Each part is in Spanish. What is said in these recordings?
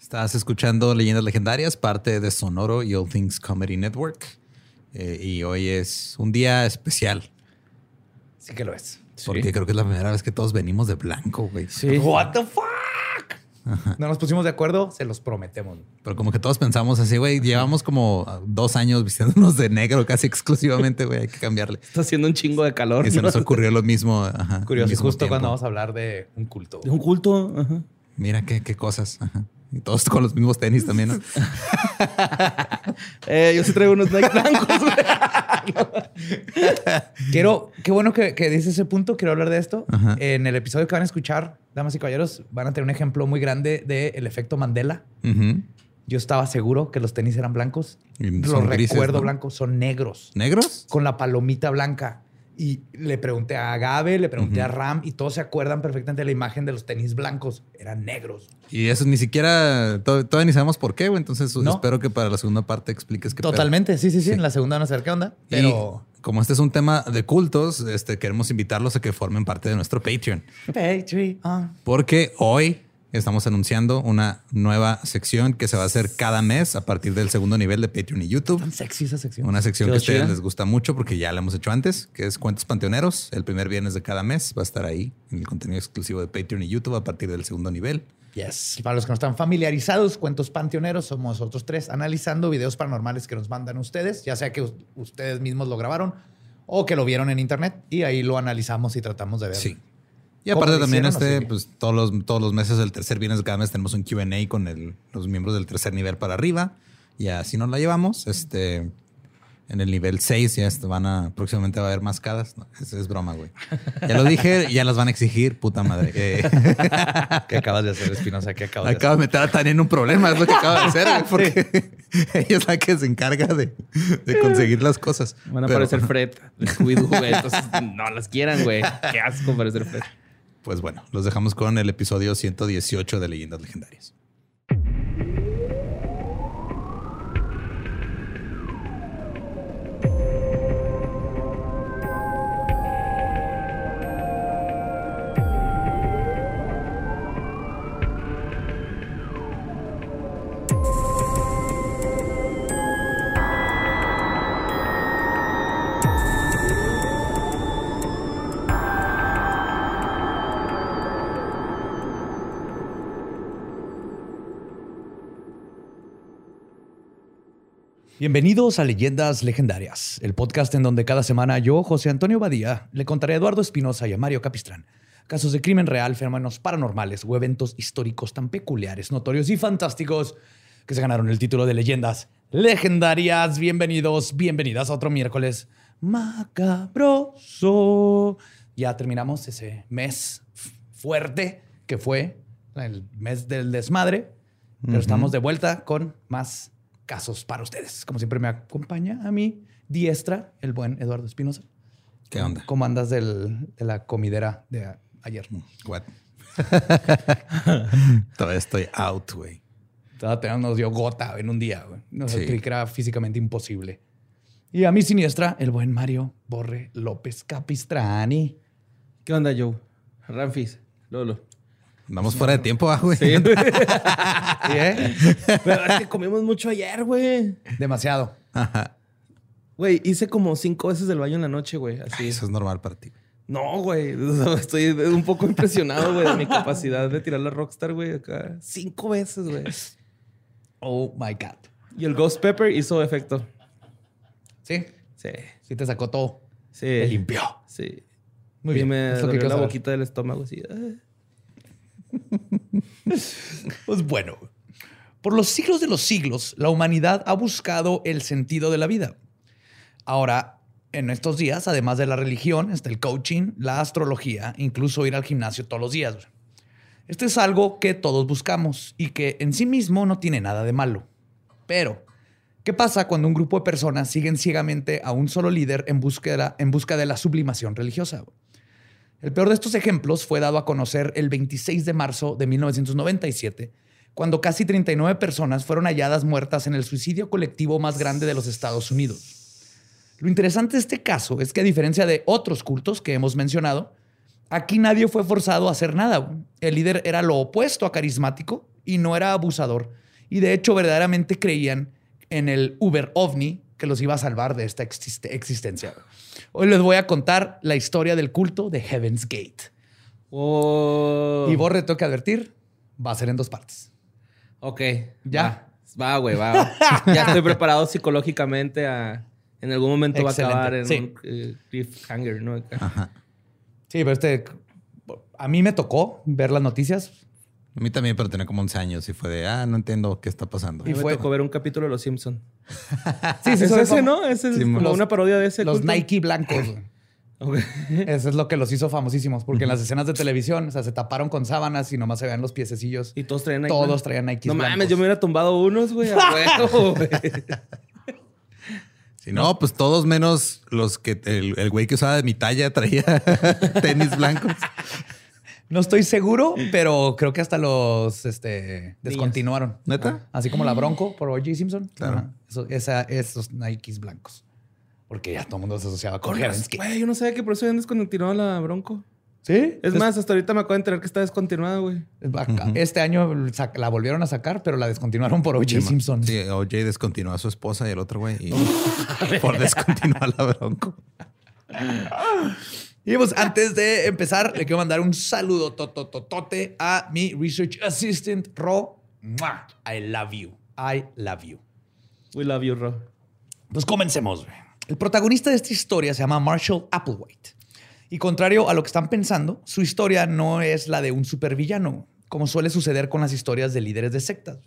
Estás escuchando Leyendas Legendarias, parte de Sonoro y All Things Comedy Network. Eh, y hoy es un día especial. Sí que lo es. Porque creo que es la primera vez que todos venimos de blanco, güey. Sí. What the fuck? No nos pusimos de acuerdo, se los prometemos. Pero como que todos pensamos así, güey, llevamos como dos años vistiéndonos de negro casi exclusivamente, güey, hay que cambiarle. Está haciendo un chingo de calor. Y se nos ocurrió lo mismo. Ajá, Curioso, justo cuando vamos a hablar de un culto. De un culto. Ajá. Mira qué, qué cosas. Ajá. Y todos con los mismos tenis también, ¿no? eh, yo sí traigo unos Nike blancos. Quiero, qué bueno que, que dices ese punto. Quiero hablar de esto. En el episodio que van a escuchar, damas y caballeros, van a tener un ejemplo muy grande del efecto Mandela. Yo estaba seguro que los tenis eran blancos. Los recuerdo blancos, son negros. ¿Negros? Con la palomita blanca. Y le pregunté a Gabe, le pregunté a Ram y todos se acuerdan perfectamente de la imagen de los tenis blancos. Eran negros. Y eso ni siquiera, todavía ni sabemos por qué, güey. Entonces espero que para la segunda parte expliques qué Totalmente, sí, sí, sí, En la segunda van a saber qué onda. Pero como este es un tema de cultos, este, queremos invitarlos a que formen parte de nuestro Patreon. Patreon. Porque hoy estamos anunciando una nueva sección que se va a hacer cada mes a partir del segundo nivel de Patreon y YouTube. Tan sexy esa sección. Una sección que a ustedes les gusta mucho porque ya la hemos hecho antes, que es Cuentos Panteoneros. El primer viernes de cada mes va a estar ahí en el contenido exclusivo de Patreon y YouTube a partir del segundo nivel. Yes. Para los que no están familiarizados, Cuentos Panteoneros somos otros tres analizando videos paranormales que nos mandan ustedes, ya sea que ustedes mismos lo grabaron o que lo vieron en internet y ahí lo analizamos y tratamos de ver sí. Y aparte también este, pues todos los, todos los meses del tercer viernes de cada mes tenemos un Q&A con los miembros del tercer nivel para arriba y así nos la llevamos. Este, en el nivel 6 ya van a, próximamente va a haber mascadas. No, es, broma, güey. Ya lo dije, ya las van a exigir, puta madre. Eh. ¿Qué acabas de hacer, Espinosa? ¿Qué acabas de Acabo de meter a Tania en un problema, es lo que acabo de hacer, porque ella es la que se encarga de, conseguir las cosas. Van a parecer Fred, güey. Entonces, no las quieran, güey. Qué asco parecer Fred. Pues bueno, los dejamos con el episodio 118 de Leyendas Legendarias. Bienvenidos a Leyendas Legendarias, el podcast en donde cada semana yo, José Antonio Badía, le contaré a Eduardo Espinosa y a Mario Capistrán casos de crimen real, fenómenos paranormales o eventos históricos tan peculiares, notorios y fantásticos que se ganaron el título de Leyendas Legendarias. Bienvenidos, bienvenidas a otro miércoles macabroso. Ya terminamos ese mes fuerte que fue el mes del desmadre, pero estamos de vuelta con más casos para ustedes. Como siempre me acompaña a mi diestra el buen Eduardo Espinosa. ¿Qué onda? ¿Cómo andas de la comidera de ayer? Mm, what? Todavía estoy out, güey. Todavía nos dio gota en un día, güey. Nos sí. que era físicamente imposible. Y a mi siniestra, el buen Mario Borre López Capistrani. ¿Qué onda, Joe? Ramfis, Lolo. Vamos fuera de tiempo, ah, güey. Sí. ¿eh? Pero es que comimos mucho ayer, güey. Demasiado. Ajá. Güey, hice como cinco veces el baño en la noche, güey. Así. Eso es normal para ti. No, güey. Estoy un poco impresionado, güey, de mi capacidad de tirar la Rockstar, güey, acá. Cinco veces, güey. Oh my God. Y el Ghost Pepper hizo efecto. ¿Sí? Sí. Sí, te sacó todo. Sí. Te limpió. Sí. Muy bien. Y me dolió la boquita del estómago así. Pues bueno, por los siglos de los siglos, la humanidad ha buscado el sentido de la vida. Ahora, en estos días, además de la religión, está el coaching, la astrología, incluso ir al gimnasio todos los días. Esto es algo que todos buscamos y que en sí mismo no tiene nada de malo. Pero, ¿qué pasa cuando un grupo de personas siguen ciegamente a un solo líder en busca en busca de la sublimación religiosa? El peor de estos ejemplos fue dado a conocer el 26 de marzo de 1997, cuando casi 39 personas fueron halladas muertas en el suicidio colectivo más grande de los Estados Unidos. Lo interesante de este caso es que a diferencia de otros cultos que hemos mencionado, aquí nadie fue forzado a hacer nada. El líder era lo opuesto a carismático y no era abusador. Y de hecho verdaderamente creían en el Uber OVNI que los iba a salvar de esta existencia. Hoy les voy a contar la historia del culto de Heaven's Gate. Oh. Y Borre, tengo que advertir, va a ser en dos partes. Ok. Ya. Va, güey, va. ya estoy preparado psicológicamente a... En algún momento va a acabar en un eh, cliffhanger, ¿no? Ajá. Sí, pero este... A mí me tocó ver las noticias. A mí también, pero tenía como 11 años y fue de, ah, no entiendo qué está pasando. Y fue... me tocó ver un capítulo de Los Simpsons. sí, sí, ¿Es ese, ¿no? Ese es como una parodia de ese. Los Nike blancos. Eso es lo que los hizo famosísimos, porque en las escenas de televisión, o sea, se taparon con sábanas y nomás se veían los piececillos. Y todos traían Nike. Todos traían Nike. No mames, yo me hubiera tumbado unos, güey, Si no, pues todos menos los que el güey que usaba de mi talla traía tenis blancos. No estoy seguro, pero creo que hasta los este, descontinuaron. ¿Neta? Así como la Bronco por O.J. Simpson. Claro. esos Nikes blancos. Porque ya todo el mundo se asociaba con Heaven's Güey, yo no sabía que por eso habían descontinuado la Bronco. ¿Sí? Es más, hasta ahorita me acabo de enterar que está descontinuada, güey. Este año la volvieron a sacar, pero la descontinuaron por O.J. Simpson. Sí, O.J. descontinuó a su esposa y el otro güey. Y por descontinuar la Bronco. Y pues antes de empezar, le quiero mandar un saludo totototote a mi research assistant, Ro. I love you. I love you. We love you, Ro. Pues comencemos. El protagonista de esta historia se llama Marshall Applewhite. Y contrario a lo que están pensando, su historia no es la de un supervillano, como suele suceder con las historias de líderes de sectas.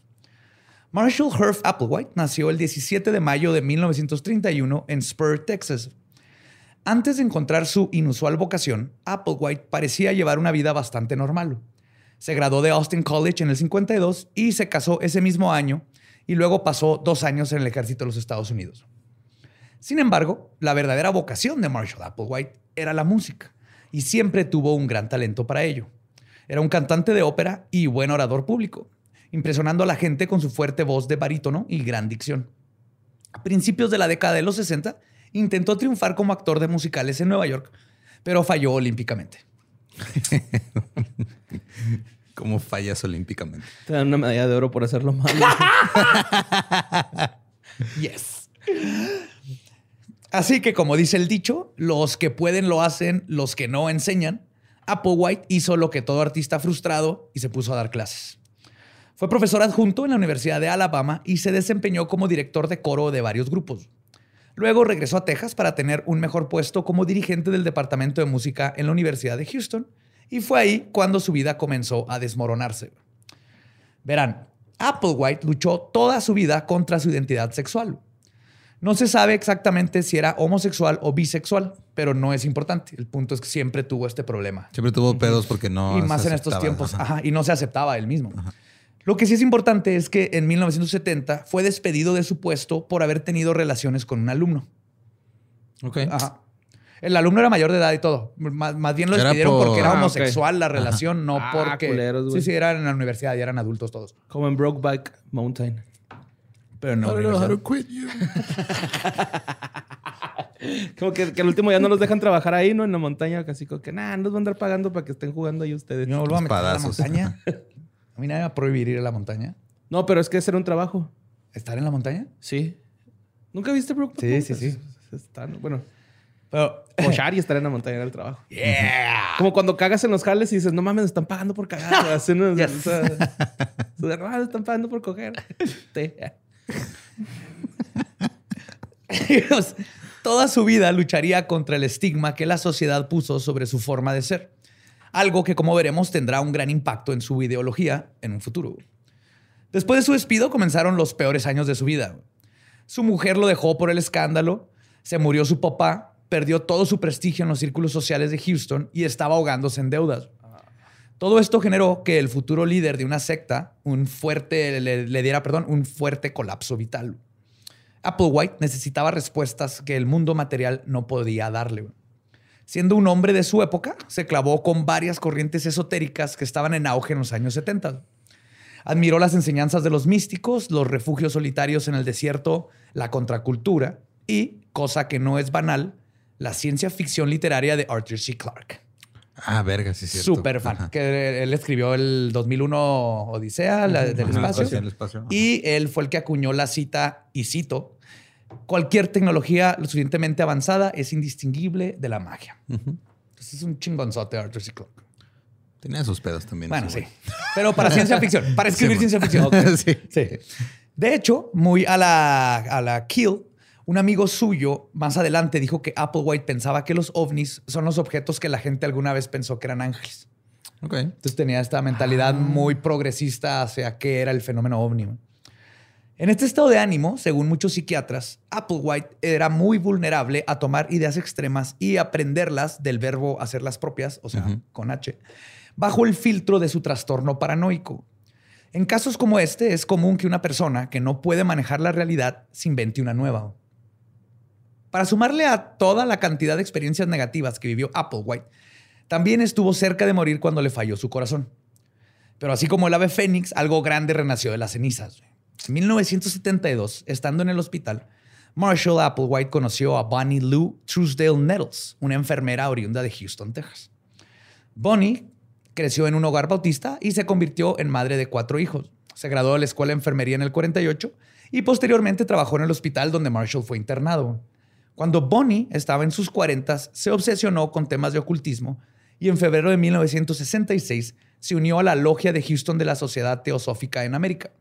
Marshall Herf Applewhite nació el 17 de mayo de 1931 en Spur, Texas, antes de encontrar su inusual vocación, Applewhite parecía llevar una vida bastante normal. Se graduó de Austin College en el 52 y se casó ese mismo año y luego pasó dos años en el ejército de los Estados Unidos. Sin embargo, la verdadera vocación de Marshall Applewhite era la música y siempre tuvo un gran talento para ello. Era un cantante de ópera y buen orador público, impresionando a la gente con su fuerte voz de barítono y gran dicción. A principios de la década de los 60, intentó triunfar como actor de musicales en Nueva York, pero falló olímpicamente. ¿Cómo fallas olímpicamente? Te dan una medalla de oro por hacerlo mal. yes. Así que, como dice el dicho, los que pueden lo hacen, los que no enseñan. Applewhite hizo lo que todo artista frustrado y se puso a dar clases. Fue profesor adjunto en la Universidad de Alabama y se desempeñó como director de coro de varios grupos. Luego regresó a Texas para tener un mejor puesto como dirigente del Departamento de Música en la Universidad de Houston y fue ahí cuando su vida comenzó a desmoronarse. Verán, Applewhite luchó toda su vida contra su identidad sexual. No se sabe exactamente si era homosexual o bisexual, pero no es importante. El punto es que siempre tuvo este problema. Siempre tuvo pedos porque no. Y más en estos tiempos. y no se aceptaba él mismo. Lo que sí es importante es que en 1970 fue despedido de su puesto por haber tenido relaciones con un alumno. Ok. Ajá. El alumno era mayor de edad y todo. Más, bien lo despidieron porque era ah, homosexual la relación, no ah, porque. sí, sí, eran en la universidad y eran adultos todos. Como en Brokeback Mountain. Pero no. I know quit you. como que, que, al último ya no los dejan trabajar ahí, ¿no? En la montaña, casi como que, nah, no los van a andar pagando para que estén jugando ahí ustedes. No, vuelvo a meter a la montaña. A mí nadie me va a prohibir ir a la montaña. No, pero es que hacer un trabajo. ¿Estar en la montaña? Sí. ¿Nunca viste Brook? Sí, sí, sí. bueno. Pero. Cochar y estar en la montaña era el trabajo. Yeah. Como cuando cagas en los jales y dices, no mames, están pagando por cagar. O sea, están pagando por coger. Toda su vida lucharía contra el estigma que la sociedad puso sobre su forma de ser algo que como veremos tendrá un gran impacto en su ideología en un futuro. Después de su despido comenzaron los peores años de su vida. Su mujer lo dejó por el escándalo, se murió su papá, perdió todo su prestigio en los círculos sociales de Houston y estaba ahogándose en deudas. Todo esto generó que el futuro líder de una secta un fuerte, le, diera perdón, un fuerte colapso vital. Applewhite necesitaba respuestas que el mundo material no podía darle. Siendo un hombre de su época, se clavó con varias corrientes esotéricas que estaban en auge en los años 70. Admiró las enseñanzas de los místicos, los refugios solitarios en el desierto, la contracultura y, cosa que no es banal, la ciencia ficción literaria de Arthur C. Clarke. Ah, verga, sí, cierto. Súper fan. Que él escribió el 2001 Odisea del, espacio, Y él fue el que acuñó la cita, y cito, cualquier tecnología lo suficientemente avanzada es indistinguible de la magia. Entonces es un chingonzote Arthur C. Clarke. Tenía sus pedos también. Bueno, sí. Pero para ciencia ficción, para escribir ciencia ficción. sí. sí. De hecho, muy a la, a la Kill, un amigo suyo más adelante dijo que Applewhite pensaba que los ovnis son los objetos que la gente alguna vez pensó que eran ángeles. Okay. Entonces tenía esta mentalidad ah. muy progresista hacia qué era el fenómeno ovni. En este estado de ánimo, según muchos psiquiatras, Applewhite era muy vulnerable a tomar ideas extremas y aprenderlas del verbo hacerlas propias, o sea, con H, bajo el filtro de su trastorno paranoico. En casos como este, es común que una persona que no puede manejar la realidad se invente una nueva. Para sumarle a toda la cantidad de experiencias negativas que vivió Applewhite, también estuvo cerca de morir cuando le falló su corazón. Pero así como el ave fénix, algo grande renació de las cenizas. En 1972, estando en el hospital, Marshall Applewhite conoció a Bonnie Lou Truesdale Nettles, una enfermera oriunda de Houston, Texas. Bonnie creció en un hogar bautista y se convirtió en madre de cuatro hijos. Se graduó de la escuela de enfermería en el 48 y posteriormente trabajó en el hospital donde Marshall fue internado. Cuando Bonnie estaba en sus 40, se obsesionó con temas de ocultismo y en febrero de 1966 se unió a la logia de Houston de la Sociedad Teosófica en América,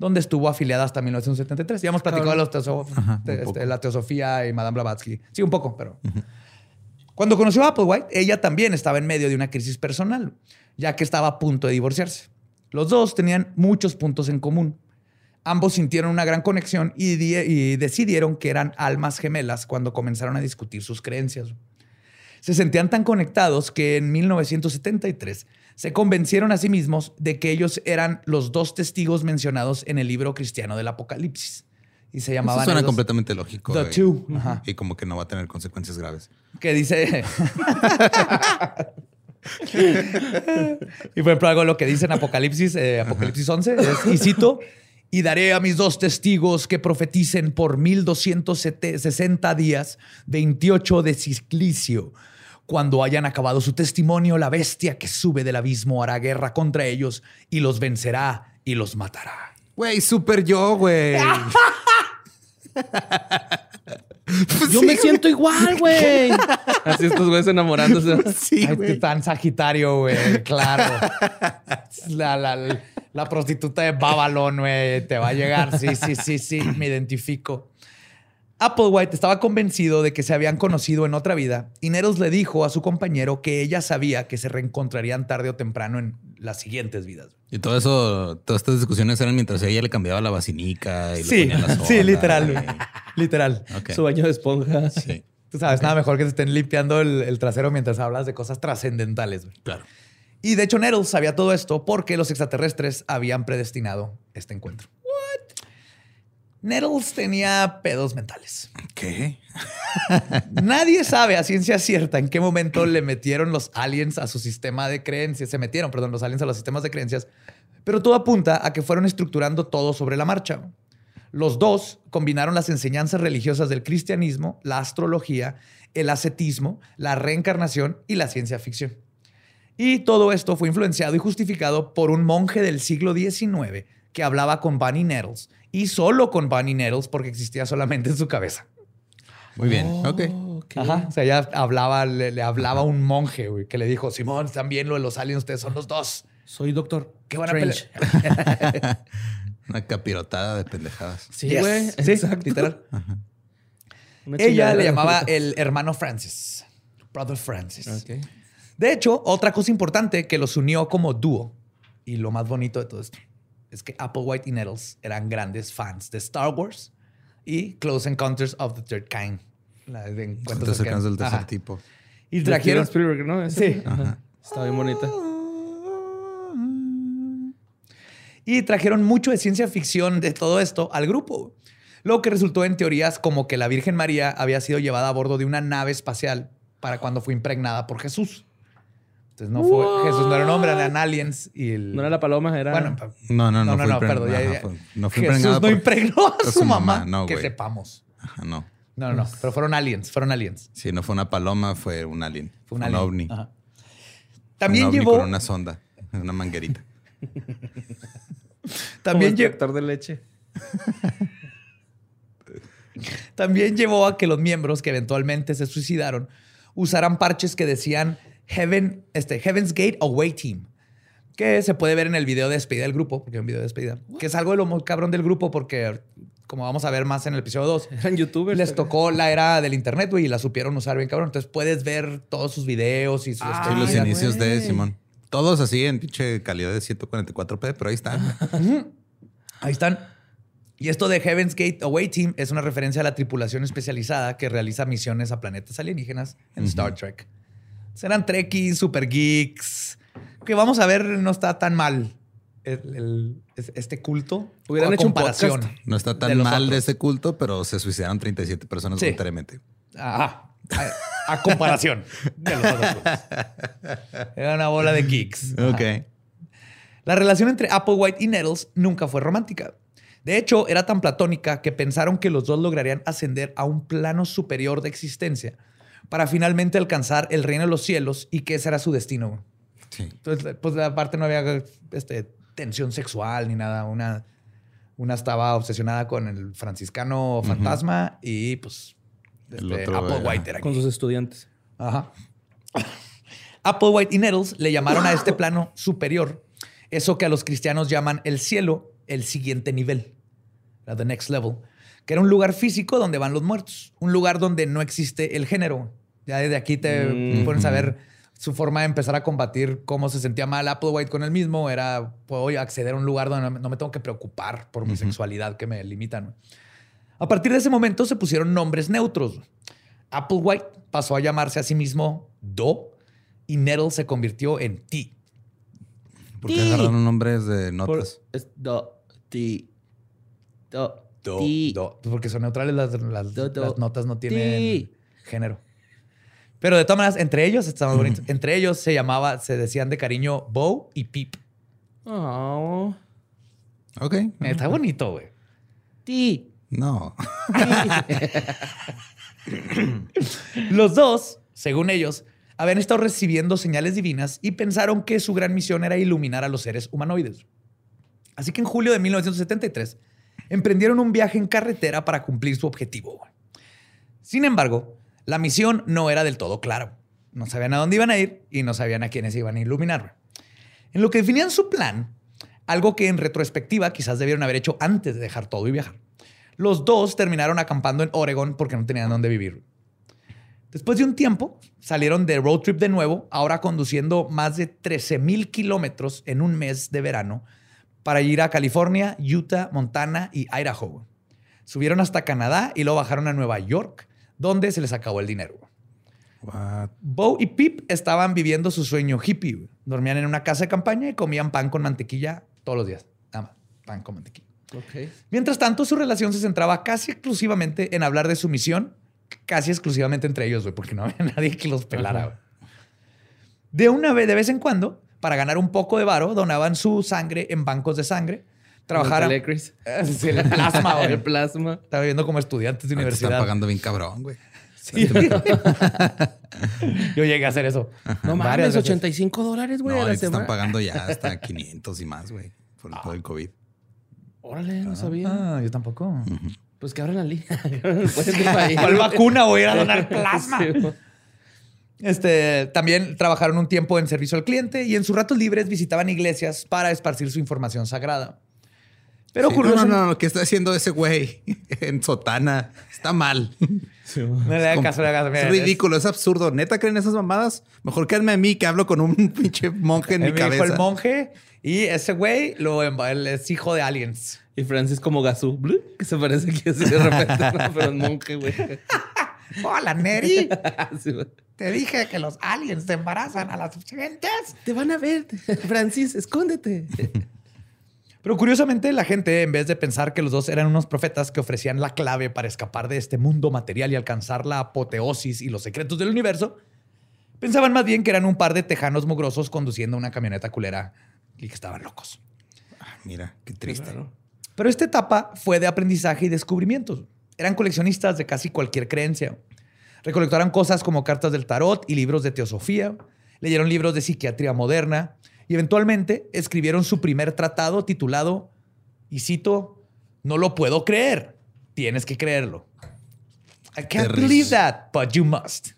donde estuvo afiliada hasta 1973. Ya hemos platicado de, los este, la teosofía y Madame Blavatsky. Sí, un poco, pero... Cuando conoció a Applewhite, ella también estaba en medio de una crisis personal, ya que estaba a punto de divorciarse. Los dos tenían muchos puntos en común. Ambos sintieron una gran conexión y, decidieron que eran almas gemelas cuando comenzaron a discutir sus creencias. Se sentían tan conectados que en 1973 se convencieron a sí mismos de que ellos eran los dos testigos mencionados en el libro cristiano del Apocalipsis. Y se llamaban. Eso suena completamente lógico. The Two. Y como que no va a tener consecuencias graves. Que dice. y por ejemplo, algo lo que dice en Apocalipsis, eh, Apocalipsis 11, es, y cito, y daré a mis dos testigos que profeticen por 1260 días, 28 de ciclicio. Cuando hayan acabado su testimonio, la bestia que sube del abismo hará guerra contra ellos y los vencerá y los matará. Güey, súper yo, güey. Pues yo me siento igual, güey. Así estos güeyes enamorándose. Sí, Ay, tan sagitario, güey. Claro. La, la, la prostituta de Babalón, güey, te va a llegar. Sí, sí, sí, sí, me identifico. Applewhite estaba convencido de que se habían conocido en otra vida y Nettles le dijo a su compañero que ella sabía que se reencontrarían tarde o temprano en las siguientes vidas. Y todo eso, todas estas discusiones eran mientras ella le cambiaba la vacinica y sí, sí, literal, literal. Su baño de esponja. Sí. Tú sabes, nada mejor que te estén limpiando el, trasero mientras hablas de cosas trascendentales. Claro. Y de hecho, Nettles sabía todo esto porque los extraterrestres habían predestinado este encuentro. Nettles tenía pedos mentales. ¿Qué? Nadie sabe a ciencia cierta en qué momento le metieron los aliens a su sistema de creencias. Se metieron, perdón, los aliens a los sistemas de creencias. Pero todo apunta a que fueron estructurando todo sobre la marcha. Los dos combinaron las enseñanzas religiosas del cristianismo, la astrología, el ascetismo, la reencarnación y la ciencia ficción. Y todo esto fue influenciado y justificado por un monje del siglo XIX que hablaba con Bunny Nettles y solo con Bunny Nettles porque existía solamente en su cabeza. Muy bien, oh, ok. Ajá, o sea, ya hablaba, le, hablaba un monje güey, que le dijo, Simón, también lo de los aliens, ustedes son los dos. Soy doctor. Qué buena pelea. Una capirotada de pendejadas. Sí, güey. Sí, exacto. Literal. Ella le llamaba el hermano Francis. Brother Francis. Okay. De hecho, otra cosa importante que los unió como dúo y lo más bonito de todo esto es que Applewhite y Nettles eran grandes fans de Star Wars y Close Encounters of the Third Kind. La de encuentros del tercer tipo. Y trajeron. Spielberg, ¿no? Sí. Está bien bonita. Y trajeron mucho de ciencia ficción de todo esto al grupo. Lo que resultó en teorías como que la Virgen María había sido llevada a bordo de una nave espacial para cuando fue impregnada por Jesús. Entonces no fue Jesús no era un hombre, eran aliens y el... No era la paloma, era. Bueno, no, no, no, no, no, perdón. no fue Jesús no impregnó a su, mamá, no, que sepamos. Ajá, no. No, no, no. Pero fueron aliens, fueron aliens. Sí, no fue una paloma, fue un alien. Fue un, alien. ovni. También llevó. Con una sonda, una manguerita. También llevó. de leche. También llevó a que los miembros que eventualmente se suicidaron usaran parches que decían Heaven, este, Heaven's Gate Away Team, que se puede ver en el video de despedida del grupo, porque es un video de despedida, que es algo de lo muy cabrón del grupo, porque como vamos a ver más en el episodio 2, eran youtubers. Les tocó la era del internet, güey, y la supieron usar bien cabrón. Entonces puedes ver todos sus videos y sus ah, los inicios de Simón. Todos así en pinche calidad de 144p, pero ahí están. ahí están. Y esto de Heaven's Gate Away Team es una referencia a la tripulación especializada que realiza misiones a planetas alienígenas en Star Trek. Serán trekkies, super geeks, que vamos a ver no está tan mal este culto. Hubieran hecho comparación. no está tan mal de este culto, pero se suicidaron 37 personas voluntariamente. Ajá. A, comparación de los otros Era una bola de geeks. Ok. La relación entre Applewhite y Nettles nunca fue romántica. De hecho, era tan platónica que pensaron que los dos lograrían ascender a un plano superior de existencia para finalmente alcanzar el reino de los cielos y que ese era su destino. Sí. Entonces, pues aparte no había este, tensión sexual ni nada. Una, una estaba obsesionada con el franciscano fantasma y pues este, Applewhite era con sus estudiantes. Ajá. Applewhite y Nettles le llamaron a este plano superior eso que a los cristianos llaman el cielo el siguiente nivel, la the next level, que era un lugar físico donde van los muertos, un lugar donde no existe el género. Ya desde aquí te mm. pueden saber su forma de empezar a combatir cómo se sentía mal Applewhite con él mismo era, puedo acceder a un lugar donde no me tengo que preocupar por mi sexualidad que me limitan. A partir de ese momento se pusieron nombres neutros. Applewhite pasó a llamarse a sí mismo Do y Nettle se convirtió en T. ¿Por qué agarraron nombres de notas? do. Ti. Do. Do. Do. Porque son neutrales las, notas, no tienen género. Pero de todas maneras, entre ellos, estaban bonitos. Entre ellos se llamaba, se decían de cariño Bo y Pip. Oh. Ok. Está bonito, güey. Ti. No. Los dos, según ellos, habían estado recibiendo señales divinas y pensaron que su gran misión era iluminar a los seres humanoides. Así que en julio de 1973 emprendieron un viaje en carretera para cumplir su objetivo. Sin embargo, la misión no era del todo claro. No sabían a dónde iban a ir y no sabían a quiénes iban a iluminar. En lo que definían su plan, algo que en retrospectiva quizás debieron haber hecho antes de dejar todo y viajar. Los dos terminaron acampando en Oregon porque no tenían dónde vivir. Después de un tiempo, salieron de road trip de nuevo, ahora conduciendo más de 13 mil kilómetros en un mes de verano para ir a California, Utah, Montana y Idaho. Subieron hasta Canadá y luego bajaron a Nueva York, donde se les acabó el dinero. Bo y Pip estaban viviendo su sueño hippie. Dormían en una casa de campaña y comían pan con mantequilla todos los días. Nada más, pan con mantequilla. Mientras tanto, su relación se centraba casi exclusivamente en hablar de su misión, casi exclusivamente entre ellos, porque no había nadie que los pelara. De una vez, de vez en cuando, para ganar un poco de varo, donaban su sangre en bancos de sangre. Trabajaron. El, el plasma, güey. El plasma. Estaba viendo como estudiantes de universidad. Están pagando bien cabrón, güey. Yo llegué a hacer eso. No mames, 85 dólares, güey. No, están pagando ya hasta 500 y más, güey, por todo el COVID. Órale, no sabía. Ah, yo tampoco. Pues que abran la línea. ¿Cuál vacuna voy a ir a donar plasma? Este, también trabajaron un tiempo en servicio al cliente y en sus ratos libres visitaban iglesias para esparcir su información sagrada. Pero No, no, no, lo que está haciendo ese güey en sotana está mal. no le da caso, Es ridículo, es absurdo. ¿Neta creen esas mamadas? Mejor quédame a mí que hablo con un pinche monje en mi cabeza. el monje y ese güey lo, es hijo de aliens. Y Francis como Gazú, que se parece que así de repente, pero es monje, güey. Hola, Neri. Te dije que los aliens te embarazan a las gentes. Te van a ver, Francis, escóndete. Pero curiosamente, la gente, en vez de pensar que los dos eran unos profetas que ofrecían la clave para escapar de este mundo material y alcanzar la apoteosis y los secretos del universo, pensaban más bien que eran un par de tejanos mugrosos conduciendo una camioneta culera y que estaban locos. Ah, mira, qué triste. Pero esta etapa fue de aprendizaje y descubrimientos. Eran coleccionistas de casi cualquier creencia. Recolectaron cosas como cartas del tarot y libros de teosofía. leyeron libros de psiquiatría moderna y eventualmente escribieron su primer tratado titulado, y cito, No lo puedo creer, tienes que creerlo. I can't believe that, but you must.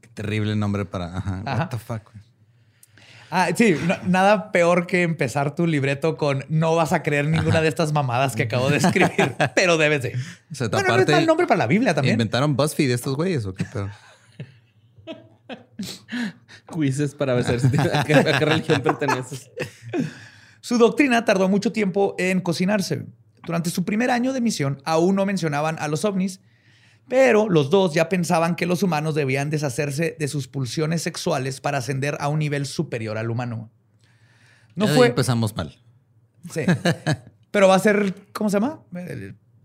Qué terrible nombre para. Ajá. What the fuck. Ah, sí, nada peor que empezar tu libreto con no vas a creer ninguna de estas mamadas que acabo de escribir, pero debes de. O sea, bueno, aparte, el nombre para la Biblia también. ¿Inventaron BuzzFeed estos güeyes o qué pedo? Quizzes para ver a qué, a qué religión perteneces. Su doctrina tardó mucho tiempo en cocinarse. Durante su primer año de misión, aún no mencionaban a los ovnis pero los dos ya pensaban que los humanos debían deshacerse de sus pulsiones sexuales para ascender a un nivel superior al humano. No fue. empezamos mal. Sí. Pero va a ser, ¿cómo se llama?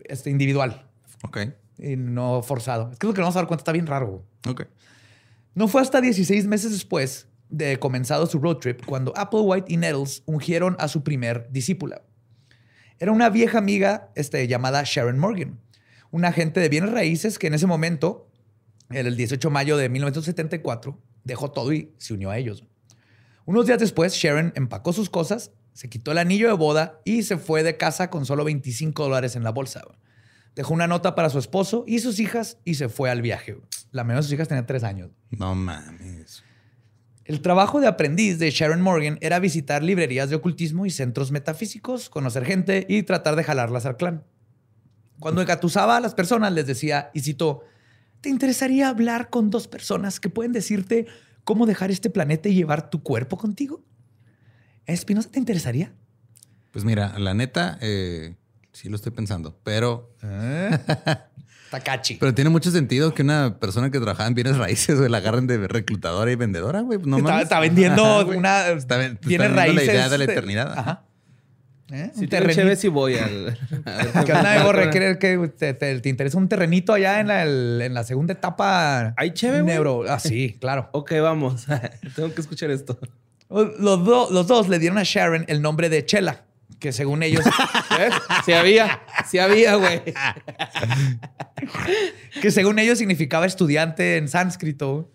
Este, individual. Ok. Y no forzado. Es que lo que vamos a dar cuenta está bien raro. Ok. No fue hasta 16 meses después de comenzado su road trip cuando Applewhite y Nettles ungieron a su primer discípula. Era una vieja amiga este, llamada Sharon Morgan un agente de bienes raíces que en ese momento, el 18 de mayo de 1974, dejó todo y se unió a ellos. Unos días después, Sharon empacó sus cosas, se quitó el anillo de boda y se fue de casa con solo 25 dólares en la bolsa. Dejó una nota para su esposo y sus hijas y se fue al viaje. La menor de sus hijas tenía tres años. No mames. El trabajo de aprendiz de Sharon Morgan era visitar librerías de ocultismo y centros metafísicos, conocer gente y tratar de jalarlas al clan. Cuando engatusaba a las personas, les decía, y cito, ¿te interesaría hablar con dos personas que pueden decirte cómo dejar este planeta y llevar tu cuerpo contigo? ¿Espinosa te interesaría? Pues mira, la neta, eh, sí lo estoy pensando, pero... ¿Eh? Takachi. Pero tiene mucho sentido que una persona que trabajaba en bienes raíces, güey, la agarren de reclutadora y vendedora, güey. No está, vendiendo una... Está, bienes raíces. la idea de la eternidad. Ajá. ¿Eh? Si te si voy al. ¿Qué onda, Borre? que te, interesa un terrenito allá en la, en la segunda etapa? ¿Hay chévere, Neuro. Ah, sí, claro. ok, vamos. Tengo que escuchar esto. Los, los dos le dieron a Sharon el nombre de Chela, que según ellos. Sí había, sí había, güey. que según ellos significaba estudiante en sánscrito.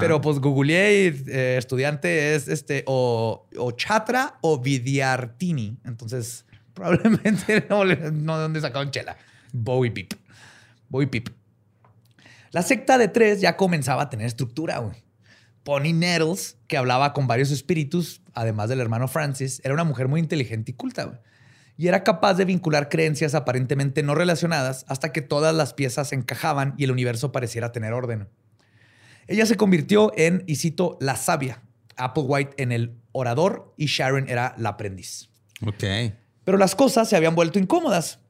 Pero pues googleé y eh, estudiante es este o, Chatra o Vidiartini. Entonces, probablemente no, no de dónde sacaron chela. Bowie Pip. Bowie Pip. La secta de tres ya comenzaba a tener estructura, güey. Pony Nettles, que hablaba con varios espíritus, además del hermano Francis, era una mujer muy inteligente y culta, Y era capaz de vincular creencias aparentemente no relacionadas hasta que todas las piezas encajaban y el universo pareciera tener orden. Ella se convirtió en, y cito, la sabia. Applewhite en el orador y Sharon era la aprendiz. Ok. Pero las cosas se habían vuelto incómodas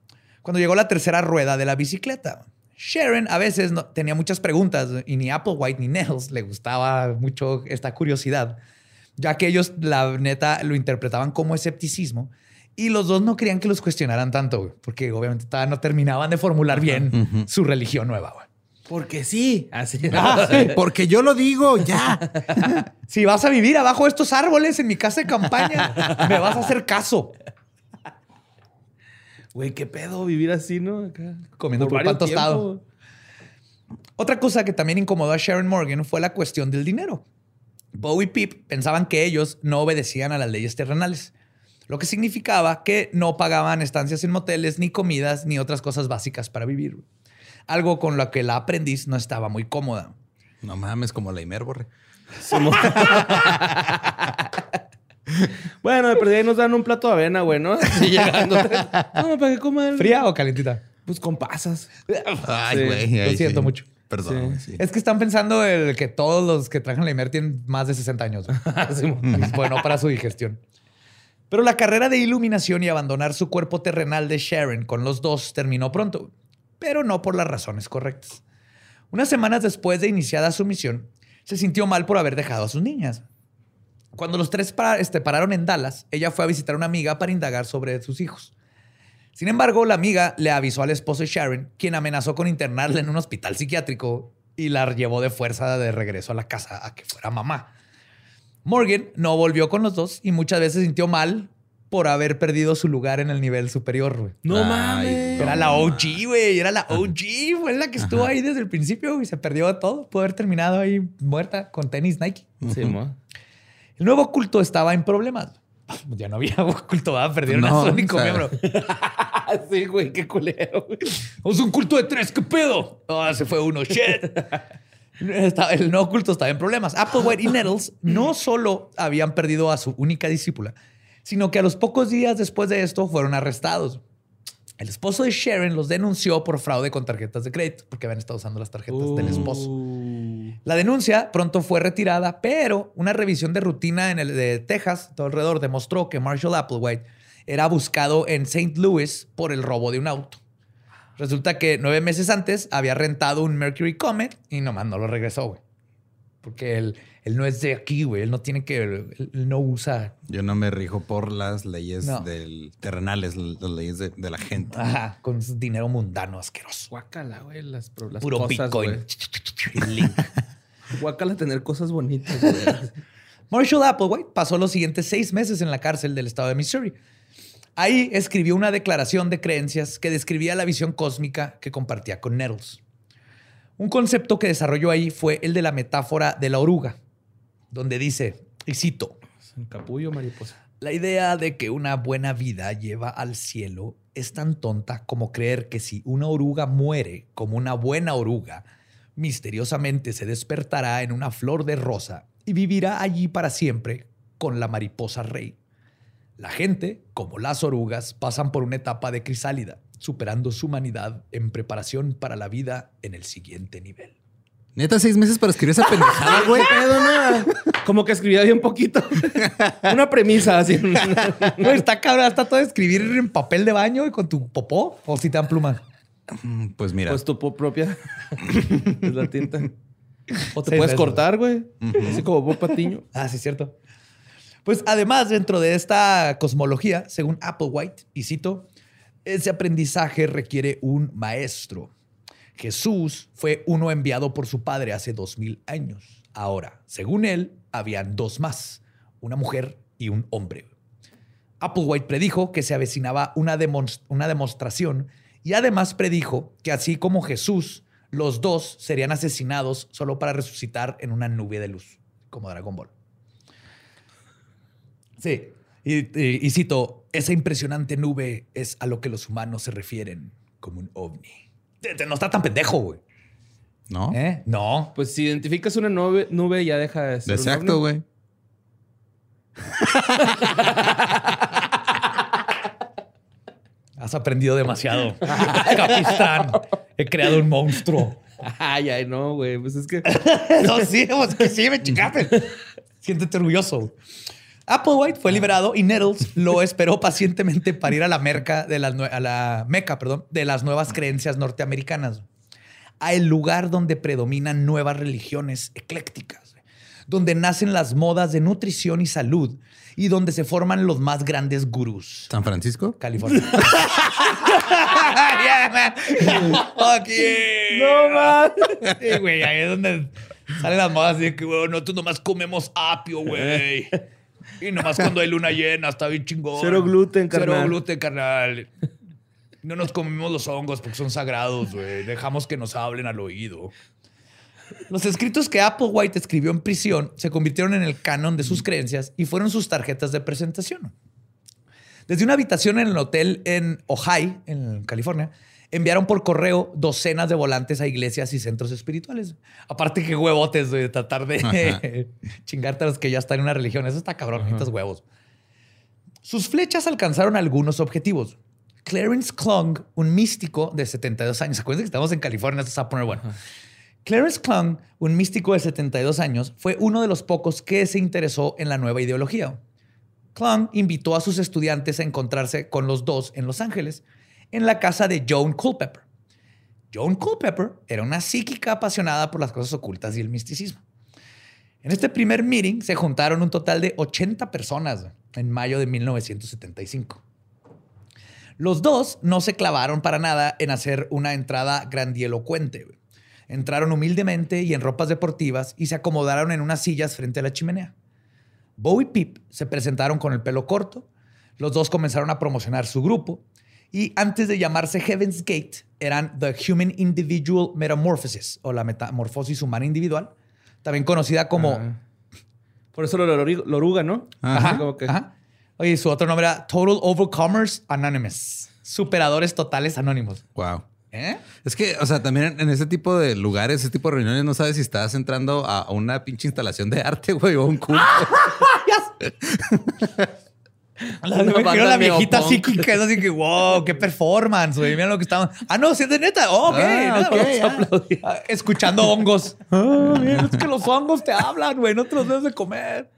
cuando llegó la tercera rueda de la bicicleta. Sharon a veces no, tenía muchas preguntas y ni Applewhite ni Nels le gustaba mucho esta curiosidad, ya que ellos, la neta, lo interpretaban como escepticismo y los dos no querían que los cuestionaran tanto, porque obviamente no terminaban de formular bien su religión nueva. Porque sí. Así. Ah, porque yo lo digo, ya. si vas a vivir abajo de estos árboles en mi casa de campaña, me vas a hacer caso. Güey, qué pedo vivir así, ¿no? Comiendo por pan tostado. Otra cosa que también incomodó a Sharon Morgan fue la cuestión del dinero. Bo y Pip pensaban que ellos no obedecían a las leyes terrenales, lo que significaba que no pagaban estancias en moteles, ni comidas, ni otras cosas básicas para vivir algo con lo que la aprendiz no estaba muy cómoda. No mames, como la Imerborre. bueno, de perdida nos dan un plato de avena, güey, ¿no? llegando. No, para que coman. ¿Fría o calentita? Pues con pasas. Ay, güey. Lo siento mucho. Perdón. Es que están pensando el que todos los que trajan la Imer tienen más de 60 años. bueno para su digestión. Pero la carrera de iluminación y abandonar su cuerpo terrenal de Sharon con los dos terminó pronto pero no por las razones correctas. Unas semanas después de iniciada su misión, se sintió mal por haber dejado a sus niñas. Cuando los tres este, pararon en Dallas, ella fue a visitar a una amiga para indagar sobre sus hijos. Sin embargo, la amiga le avisó al esposo de Sharon, quien amenazó con internarla en un hospital psiquiátrico y la llevó de fuerza de regreso a la casa a que fuera mamá. Morgan no volvió con los dos y muchas veces sintió mal por haber perdido su lugar en el nivel superior, güey. No mames. Era la OG, güey. Era la OG. Fue la que estuvo ahí desde el principio y se perdió todo. Pudo haber terminado ahí muerta con tenis Nike. Sí, El nuevo culto estaba en problemas. Ya no había culto, perdieron a su único miembro. sí, güey, qué culero. Es un culto de tres, ¿qué pedo? Ah, se fue uno, shit. el nuevo culto estaba en problemas. Applewhite y Nettles no solo habían perdido a su única discípula, sino que a los pocos días después de esto fueron arrestados. El esposo de Sharon los denunció por fraude con tarjetas de crédito, porque habían estado usando las tarjetas del esposo. La denuncia pronto fue retirada, pero una revisión de rutina en el de Texas, todo alrededor, demostró que Marshall Applewhite era buscado en St. Louis por el robo de un auto. Resulta que nueve meses antes había rentado un Mercury Comet y nomás no lo regresó, güey. Porque él, él, no es de aquí, güey. Él no tiene que. Él, no usa. Yo no me rijo por las leyes del terrenales, las leyes de, la gente. Ajá, con dinero mundano asqueroso. Guácala, güey. Las, Puro cosas, Bitcoin. Guácala tener cosas bonitas, güey. Marshall Applewhite pasó los siguientes seis meses en la cárcel del estado de Missouri. Ahí escribió una declaración de creencias que describía la visión cósmica que compartía con Nettles. Un concepto que desarrolló ahí fue el de la metáfora de la oruga, donde dice, y cito, capullo mariposa. La idea de que una buena vida lleva al cielo es tan tonta como creer que si una oruga muere como una buena oruga, misteriosamente se despertará en una flor de rosa y vivirá allí para siempre con la mariposa rey. La gente, como las orugas, pasan por una etapa de crisálida, superando su humanidad en preparación para la vida en el siguiente nivel. Neta, seis meses para escribir esa pendejada, güey. Como que escribía bien poquito. Una premisa así. No, está cabrón, está todo escribir en papel de baño y con tu popó o si te dan pluma. Mm, pues mira. Pues tu propia. es la tinta. O te puedes cortar, güey. Así como Bob Patiño. Ah, sí, cierto. Pues además, dentro de esta cosmología, según Applewhite, y cito, ese aprendizaje requiere un maestro. Jesús fue uno enviado por su padre hace dos mil años. Ahora, según él, habían dos más, una mujer y un hombre. Applewhite predijo que se avecinaba una, una demostración y además predijo que así como Jesús, los dos serían asesinados solo para resucitar en una nube de luz, como Dragon Ball. Sí. Y, cito, esa impresionante nube es a lo que los humanos se refieren como un ovni. No está tan pendejo, güey. ¿No? ¿Eh? No. Pues si identificas una nube, nube ya deja de ser. Exacto, güey. Has aprendido demasiado. Capistán, he creado un monstruo. Ay, ay, no, güey. Pues es que. no, sí, pues que sí, me chingaste. Siéntete orgulloso. Applewhite fue liberado y Nettles lo esperó pacientemente para ir a la, merca de las, a la meca perdón, de las nuevas creencias norteamericanas, a el lugar donde predominan nuevas religiones eclécticas, donde nacen las modas de nutrición y salud y donde se forman los más grandes gurús. ¿San Francisco? California. No más. güey, ahí es donde salen las modas de que, güey, nosotros nomás comemos apio, güey. Y nomás cuando hay luna llena, está bien chingón. Cero gluten, carnal. Cero gluten, carnal. No nos comemos los hongos porque son sagrados, güey. Dejamos que nos hablen al oído. Los escritos que Applewhite escribió en prisión se convirtieron en el canon de sus creencias y fueron sus tarjetas de presentación. Desde una habitación en el hotel en Ojai, en California, enviaron por correo docenas de volantes a iglesias y centros espirituales. Aparte que huevotes de tratar de chingarte a los que ya están en una religión. Eso está cabrón, estos huevos. Sus flechas alcanzaron algunos objetivos. Clarence Klung, un místico de 72 años. Acuérdense que estamos en California, esto se va a poner bueno. Clarence Klung, un místico de 72 años, fue uno de los pocos que se interesó en la nueva ideología. Klung invitó a sus estudiantes a encontrarse con los dos en Los Ángeles en la casa de Joan Culpeper. Joan Culpeper era una psíquica apasionada por las cosas ocultas y el misticismo. En este primer meeting se juntaron un total de 80 personas en mayo de 1975. Los dos no se clavaron para nada en hacer una entrada grandielocuente. Entraron humildemente y en ropas deportivas y se acomodaron en unas sillas frente a la chimenea. Bo y Pip se presentaron con el pelo corto. Los dos comenzaron a promocionar su grupo y antes de llamarse Heaven's Gate, eran The Human Individual Metamorphosis o la metamorfosis humana individual, también conocida como. Por eso lo, lo, oruga, ¿no? Ajá, como que... Oye, su otro nombre era Total Overcomers Anonymous. Superadores totales anónimos. Wow. ¿Eh? Es que, o sea, también en ese tipo de lugares, ese tipo de reuniones, no sabes si estás entrando a una pinche instalación de arte, güey, o un culto. La, la viejita psíquica es así que, wow, qué performance, güey. Mira lo que estaban. Ah, no, si es de neta. Oh, ok. Ah, ah, escuchando hongos. Ah, es que los hongos te hablan, güey. No te los debes de comer.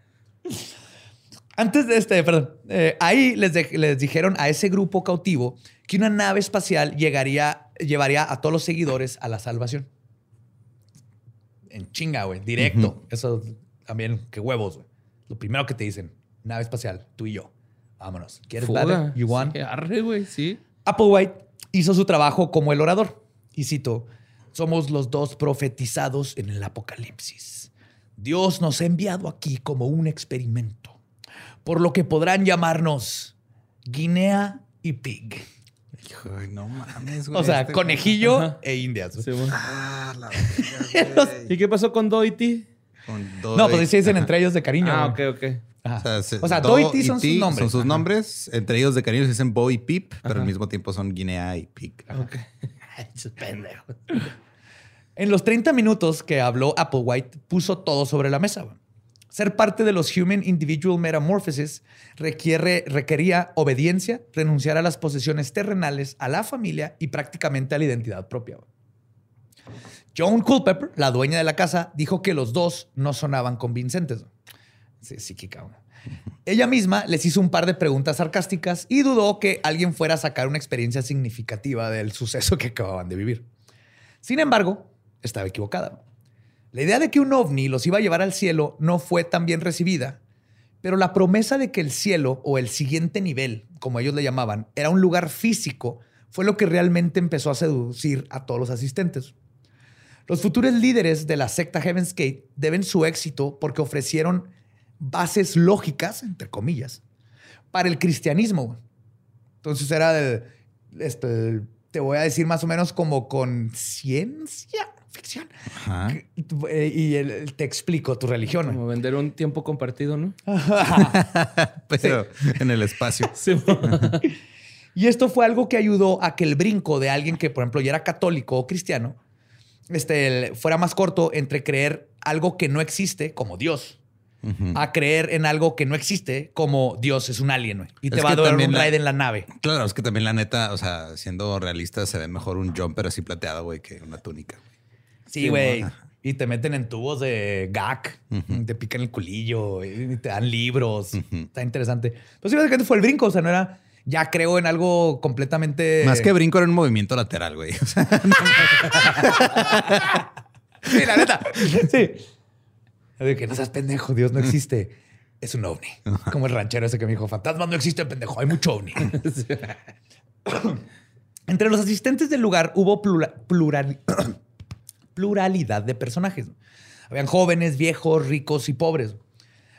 Antes de este, perdón, eh, ahí les, les dijeron a ese grupo cautivo que una nave espacial llegaría, llevaría a todos los seguidores a la salvación. En chinga, güey. Directo. Eso también, qué huevos, güey. Lo primero que te dicen, nave espacial, tú y yo. Vámonos. ¿Quieres Fuga. You want? arre, güey, sí. Applewhite hizo su trabajo como el orador. Y cito, somos los dos profetizados en el apocalipsis. Dios nos ha enviado aquí como un experimento, por lo que podrán llamarnos Guinea y Pig. Ay, no mames, güey. O sea, este conejillo e indias. ah, la ¿Y qué pasó con Doity? No, pues se dicen entre ellos de cariño. Ah, ok, ok. O sea, Do, y T son sus nombres. Son sus nombres. Entre ellos de cariño se dicen Bo y Pip, pero al mismo tiempo son Guinea y Pig. Ok. En los 30 minutos que habló Applewhite, puso todo sobre la mesa. Ser parte de los Human Individual Metamorphosis requiere, requería obediencia, renunciar a las posesiones terrenales, a la familia y prácticamente a la identidad propia. Joan Culpepper, la dueña de la casa, dijo que los dos no sonaban convincentes. Sí, psíquica. Ella misma les hizo un par de preguntas sarcásticas y dudó que alguien fuera a sacar una experiencia significativa del suceso que acababan de vivir. Sin embargo, estaba equivocada. La idea de que un ovni los iba a llevar al cielo no fue tan bien recibida, pero la promesa de que el cielo o el siguiente nivel, como ellos le llamaban, era un lugar físico, fue lo que realmente empezó a seducir a todos los asistentes. Los futuros líderes de la secta Heaven's Gate deben su éxito porque ofrecieron bases lógicas, entre comillas, para el cristianismo. Entonces era de, este, te voy a decir más o menos como con ciencia ficción. Y te explico tu religión. Como vender un tiempo compartido, ¿no? Pero en el espacio. y esto fue algo que ayudó a que el brinco de alguien que, por ejemplo, ya era católico o cristiano, este, fuera más corto entre creer algo que no existe, como Dios, a creer en algo que no existe, como Dios es un alien, Y te va a dar un raid en la nave. Claro, es que también la neta, o sea, siendo realista, se ve mejor un jumper así plateado, güey, que una túnica. Sí, güey. y te meten en tubos de gac, te pican el culillo, y te dan libros. Está interesante. Pues sí, básicamente fue el brinco, o sea, no era ya creo en algo completamente. Más que brinco era un movimiento lateral, güey. sí, la neta. Sí. De que no seas pendejo, Dios no existe. Es un ovni. Como el ranchero ese que me dijo, fantasmas no existen, pendejo, hay mucho ovni. Entre los asistentes del lugar hubo pluralidad de personajes. Habían jóvenes, viejos, ricos y pobres.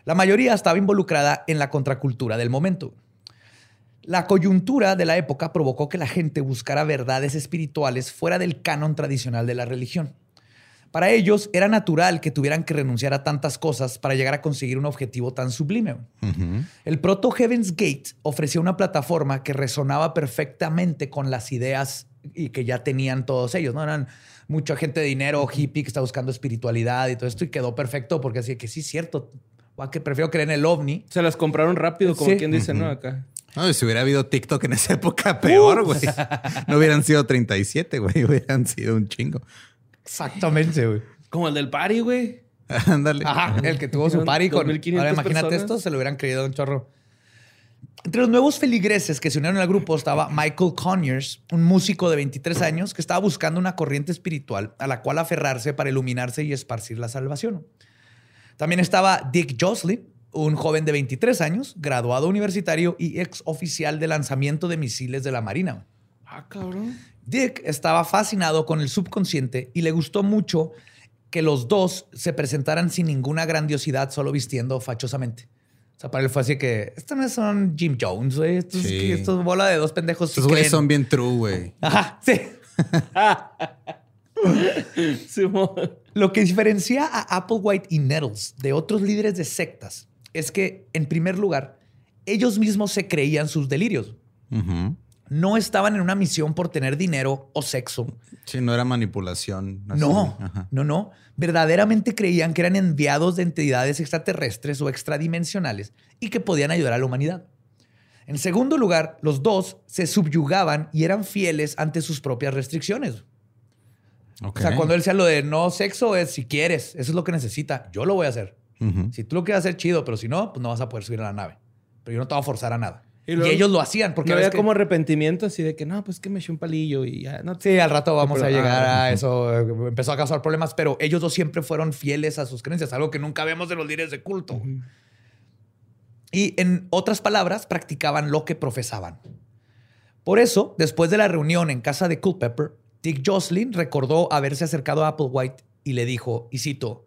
La mayoría estaba involucrada en la contracultura del momento. La coyuntura de la época provocó que la gente buscara verdades espirituales fuera del canon tradicional de la religión. Para ellos era natural que tuvieran que renunciar a tantas cosas para llegar a conseguir un objetivo tan sublime. El proto Heaven's Gate ofrecía una plataforma que resonaba perfectamente con las ideas y que ya tenían todos ellos. No eran mucha gente de dinero, hippie que está buscando espiritualidad y todo esto y quedó perfecto porque así que sí cierto. que prefiero creer en el ovni. Se las compraron rápido, como quien dice, ¿no? Acá. No, si hubiera habido TikTok en esa época, peor, güey. no hubieran sido 37, güey. Hubieran sido un chingo. Exactamente, güey. Como el del party, güey. Ándale. Ajá, el que tuvo su party con. Ahora imagínate esto, se lo hubieran creído un chorro. Entre los nuevos feligreses que se unieron al grupo estaba Michael Conyers, un músico de 23 años que estaba buscando una corriente espiritual a la cual aferrarse para iluminarse y esparcir la salvación. También estaba Dick Joslin, un joven de 23 años, graduado universitario y ex oficial de lanzamiento de misiles de la Marina. Ah, cabrón. Dick estaba fascinado con el subconsciente y le gustó mucho que los dos se presentaran sin ninguna grandiosidad, solo vistiendo fachosamente. O sea, para él fue así que, estos no son Jim Jones, güey. Estos, sí. bola de dos pendejos. Estos güeyes son bien true, güey. Ajá, sí. Lo que diferencia a Applewhite y Nettles de otros líderes de sectas es que, en primer lugar, ellos mismos se creían sus delirios. No estaban en una misión por tener dinero o sexo. Sí, no era manipulación. No, no, no. Verdaderamente creían que eran enviados de entidades extraterrestres o extradimensionales y que podían ayudar a la humanidad. En segundo lugar, los dos se subyugaban y eran fieles ante sus propias restricciones. O sea, cuando él decía lo de no sexo es si quieres, eso es lo que necesita, yo lo voy a hacer. Si tú lo quieres hacer, chido, pero si no, pues no vas a poder subir a la nave. Pero yo no te voy a forzar a nada. Y, ellos lo hacían porque... No había como arrepentimiento así de que no, pues que me eché un palillo y ya. No, sí, al rato vamos a llegar a eso. Empezó a causar problemas, pero ellos dos siempre fueron fieles a sus creencias, algo que nunca vemos de los líderes de culto. Y en otras palabras, practicaban lo que profesaban. Por eso, después de la reunión en casa de Culpepper, Dick Jocelyn recordó haberse acercado a Applewhite y le dijo, y cito,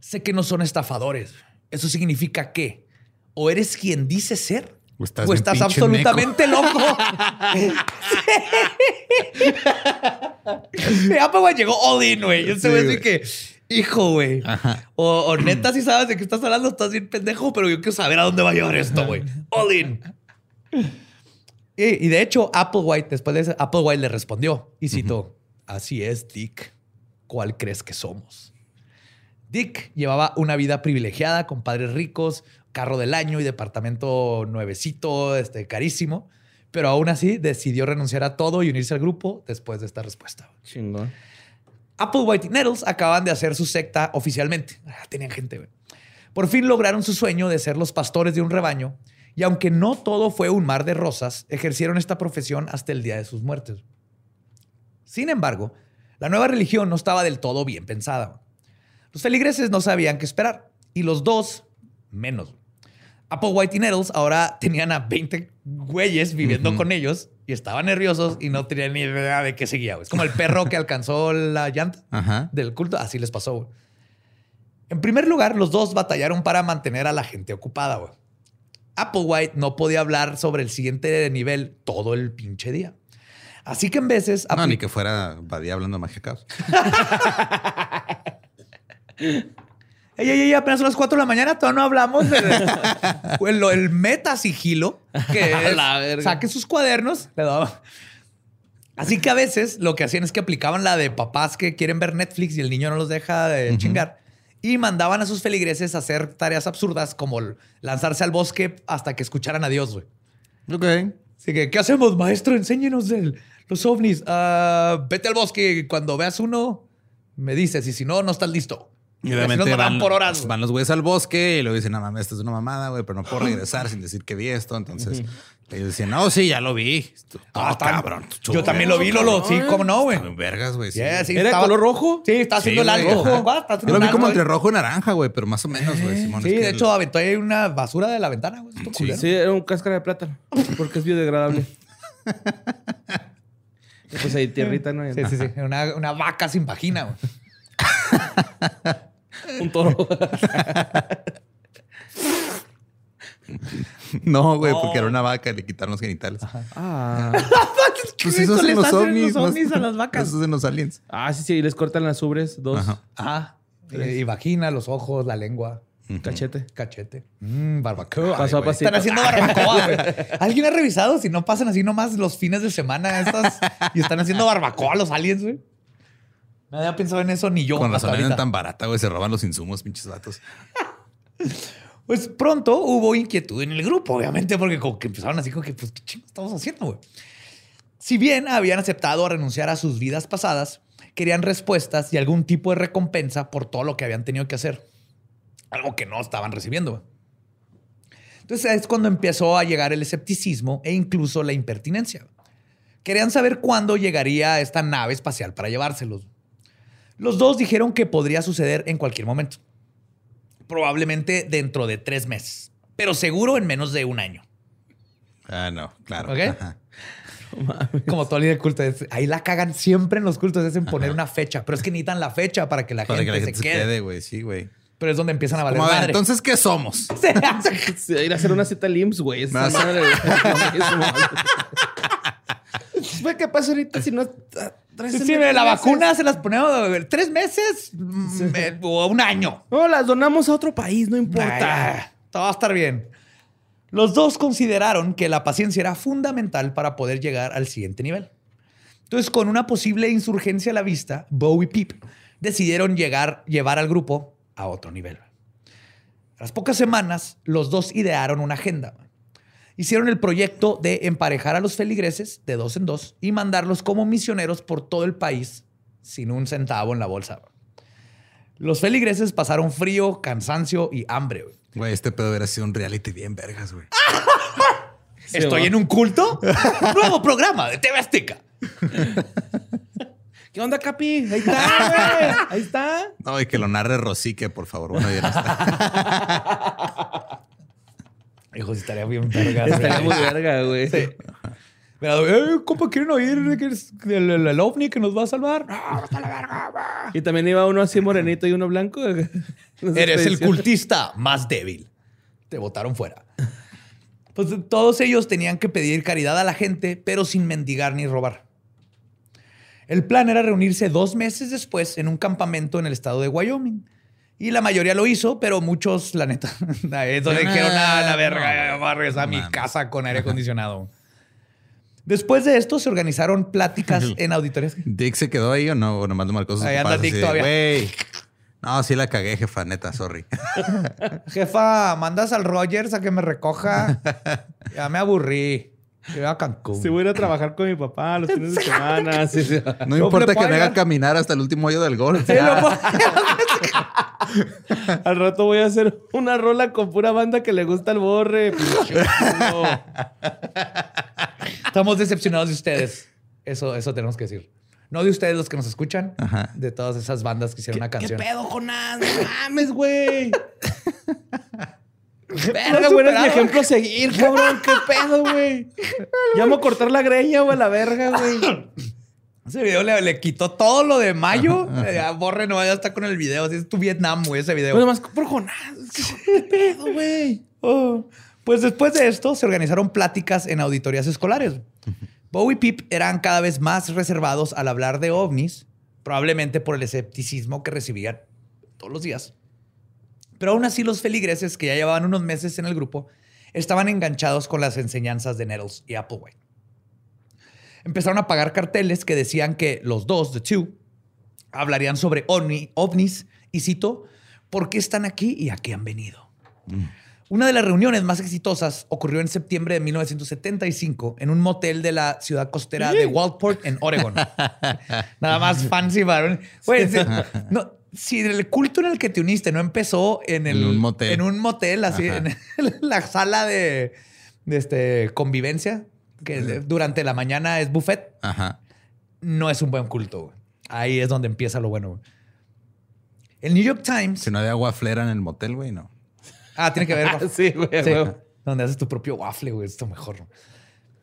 sé que no son estafadores. Eso significa que o eres quien dice ser o estás, absolutamente loco. Applewhite llegó all in, güey. Yo sé decir que, hijo, güey. O, neta, si sabes de qué estás hablando, estás bien pendejo, pero yo quiero saber a dónde va a llevar esto, güey. All in. Y, de hecho, Applewhite, después de eso, Applewhite le respondió y citó: Así es, Dick. ¿Cuál crees que somos? Dick llevaba una vida privilegiada con padres ricos, carro del año y departamento nuevecito, este, carísimo. Pero aún así decidió renunciar a todo y unirse al grupo después de esta respuesta. Chingón. Applewhite y Nettles acaban de hacer su secta oficialmente. Ah, tenían gente, güey. Por fin lograron su sueño de ser los pastores de un rebaño y aunque no todo fue un mar de rosas, ejercieron esta profesión hasta el día de sus muertes. Sin embargo, la nueva religión no estaba del todo bien pensada. Los feligreses no sabían qué esperar y los dos menos. Applewhite y Nettles ahora tenían a 20 güeyes viviendo con ellos y estaban nerviosos y no tenían ni idea de qué seguía. Es como el perro que alcanzó la llanta del culto. Así les pasó. En primer lugar, los dos batallaron para mantener a la gente ocupada. Applewhite no podía hablar sobre el siguiente nivel todo el pinche día. Así que en veces... No, ni que fuera Badía hablando de magia caos. ey, ey, apenas son las 4 de la mañana, todavía no hablamos del el meta sigilo, que es, saque sus cuadernos, Así que a veces lo que hacían es que aplicaban la de papás que quieren ver Netflix y el niño no los deja de chingar y mandaban a sus feligreses a hacer tareas absurdas como lanzarse al bosque hasta que escucharan a Dios, güey. Ok. Así que, ¿qué hacemos, maestro? Enséñenos de los ovnis. Uh, vete al bosque. Cuando veas uno, me dices. Y si no, no estás listo. Y obviamente van, por horas, van los güeyes al bosque y luego dicen, no mames, esto es una mamada, güey, pero no puedo regresar sin decir que vi esto. Entonces ellos decían, no, sí, ya lo vi. Ah, cabrón. Yo también lo vi, Lolo. Sí, cómo no, güey. Vergas, güey. Sí. sí, ¿Era estaba... color rojo? Sí, está haciendo el alto. Yo lo vi como entre rojo y naranja, güey, pero más o menos, güey. Sí, de hecho, aventó ahí una basura de la ventana, güey. Sí, sí, era un cáscara de plátano, porque es biodegradable. pues ahí tierrita, ¿no? Sí, sí, sí. Una, una vaca sin vagina, güey. Un toro. No, güey, porque era una vaca, le quitaron los genitales. Ah. pues eso hacen los ovnis. Los ovnis a las vacas. Eso hacen los aliens. Ah, sí, sí, y les cortan las ubres, dos. Ajá. Y, vagina, los ojos, la lengua. Cachete. Cachete. Mmm, barbacoa. Paso a Están haciendo barbacoa, güey. ¿Alguien ha revisado si no pasan así nomás los fines de semana estas y están haciendo barbacoa los aliens, güey? Nadie ha pensado en eso ni yo. Con la salida tan barata, güey, se roban los insumos, pinches datos. pues pronto hubo inquietud en el grupo, obviamente, porque como que empezaron así como que, pues, ¿qué chingo estamos haciendo, güey? Si bien habían aceptado a renunciar a sus vidas pasadas, querían respuestas y algún tipo de recompensa por todo lo que habían tenido que hacer. Algo que no estaban recibiendo. Entonces es cuando empezó a llegar el escepticismo e incluso la impertinencia. Querían saber cuándo llegaría esta nave espacial para llevárselos. Los dos dijeron que podría suceder en cualquier momento. Probablemente dentro de tres meses, pero seguro en menos de un año. Ah, no, claro. Como todo líder culto. ahí la cagan siempre en los cultos, es en poner una fecha, pero es que necesitan la fecha para que la gente, se, quede. güey. Sí, güey. Pero es donde empiezan a valer madre. Entonces, ¿qué somos? Ir a hacer una cita LIMS, güey. pues, ¿qué pasa ahorita si no Sí, sí, la vacuna se las ponemos tres meses mm, eh, o un año. No, las donamos a otro país, no importa. todo va a estar bien. Los dos consideraron que la paciencia era fundamental para poder llegar al siguiente nivel. Entonces, con una posible insurgencia a la vista, Bowie y Pip decidieron llegar, llevar al grupo a otro nivel. A las pocas semanas, los dos idearon una agenda hicieron el proyecto de emparejar a los feligreses de dos en dos y mandarlos como misioneros por todo el país sin un centavo en la bolsa. Los feligreses pasaron frío, cansancio y hambre. Güey, este pedo hubiera sido un reality bien vergas, güey. ¿Estoy en un culto? Nuevo programa de TV Azteca. ¿Qué onda, Capi? Ahí está, güey. Ahí está. No, y que lo narre Rosique, por favor. Bueno, ya está. Hijo, estaría bien verga. Estaría muy verga, güey. Sí. Pero, eh, compa, ¿quieren oír el, el, ovni que nos va a salvar? No, está la verga, Y también iba uno así morenito y uno blanco. Eres el cultista más débil. Te votaron fuera. Pues todos ellos tenían que pedir caridad a la gente, pero sin mendigar ni robar. El plan era reunirse dos meses después en un campamento en el estado de Wyoming y la mayoría lo hizo, pero muchos, la neta, eso le dijeron a ah, la verga, voy a regresar a mi casa con aire acondicionado. Después de esto se organizaron pláticas en auditorias. ¿Dick se quedó ahí o no? O nomás lo marcó sus Ahí anda Dick todavía. No, sí la cagué, jefa, neta, sorry. jefa, mandas al Rogers a que me recoja. Ya me aburrí. Voy a Cancún. Si voy a ir a trabajar con mi papá los fines de semana. No, importa que me haga caminar hasta el último hoyo del gol. Al rato voy a hacer una rola con pura banda que le gusta el borre. Estamos decepcionados de ustedes. Eso, eso tenemos que decir. No de ustedes los que nos escuchan, de todas esas bandas que hicieron una canción. ¿Qué pedo, Jonás? No mames, güey. Verga, güey, mi ejemplo a seguir, cabrón. ¿Qué pedo, güey? Llamo a cortar la greña, güey, la verga, güey. Ese video le, quitó todo lo de mayo. Eh, borre, no vaya a estar con el video. es tu Vietnam, güey, ese video. Pues más por Jonás. ¿Qué pedo, güey? Oh. Pues después de esto, se organizaron pláticas en auditorías escolares. Bowie y Pip eran cada vez más reservados al hablar de ovnis, probablemente por el escepticismo que recibían todos los días. Pero aún así los feligreses, que ya llevaban unos meses en el grupo, estaban enganchados con las enseñanzas de Nettles y Applewhite. Empezaron a pagar carteles que decían que los dos, The Two, hablarían sobre ovnis y cito, ¿por qué están aquí y a qué han venido? Mm. Una de las reuniones más exitosas ocurrió en septiembre de 1975 en un motel de la ciudad costera de Walport, en Oregon. Nada más fancy, varón. no, si el culto en el que te uniste no empezó en, el, un motel, en un motel así, en la sala de, este, convivencia, que durante la mañana es buffet, no es un buen culto. Ahí es donde empieza lo bueno. El New York Times. Si no hay agua flera en el motel, güey, no. Ah, tiene que ver. sí, güey. Donde haces tu propio waffle, güey. Esto mejor.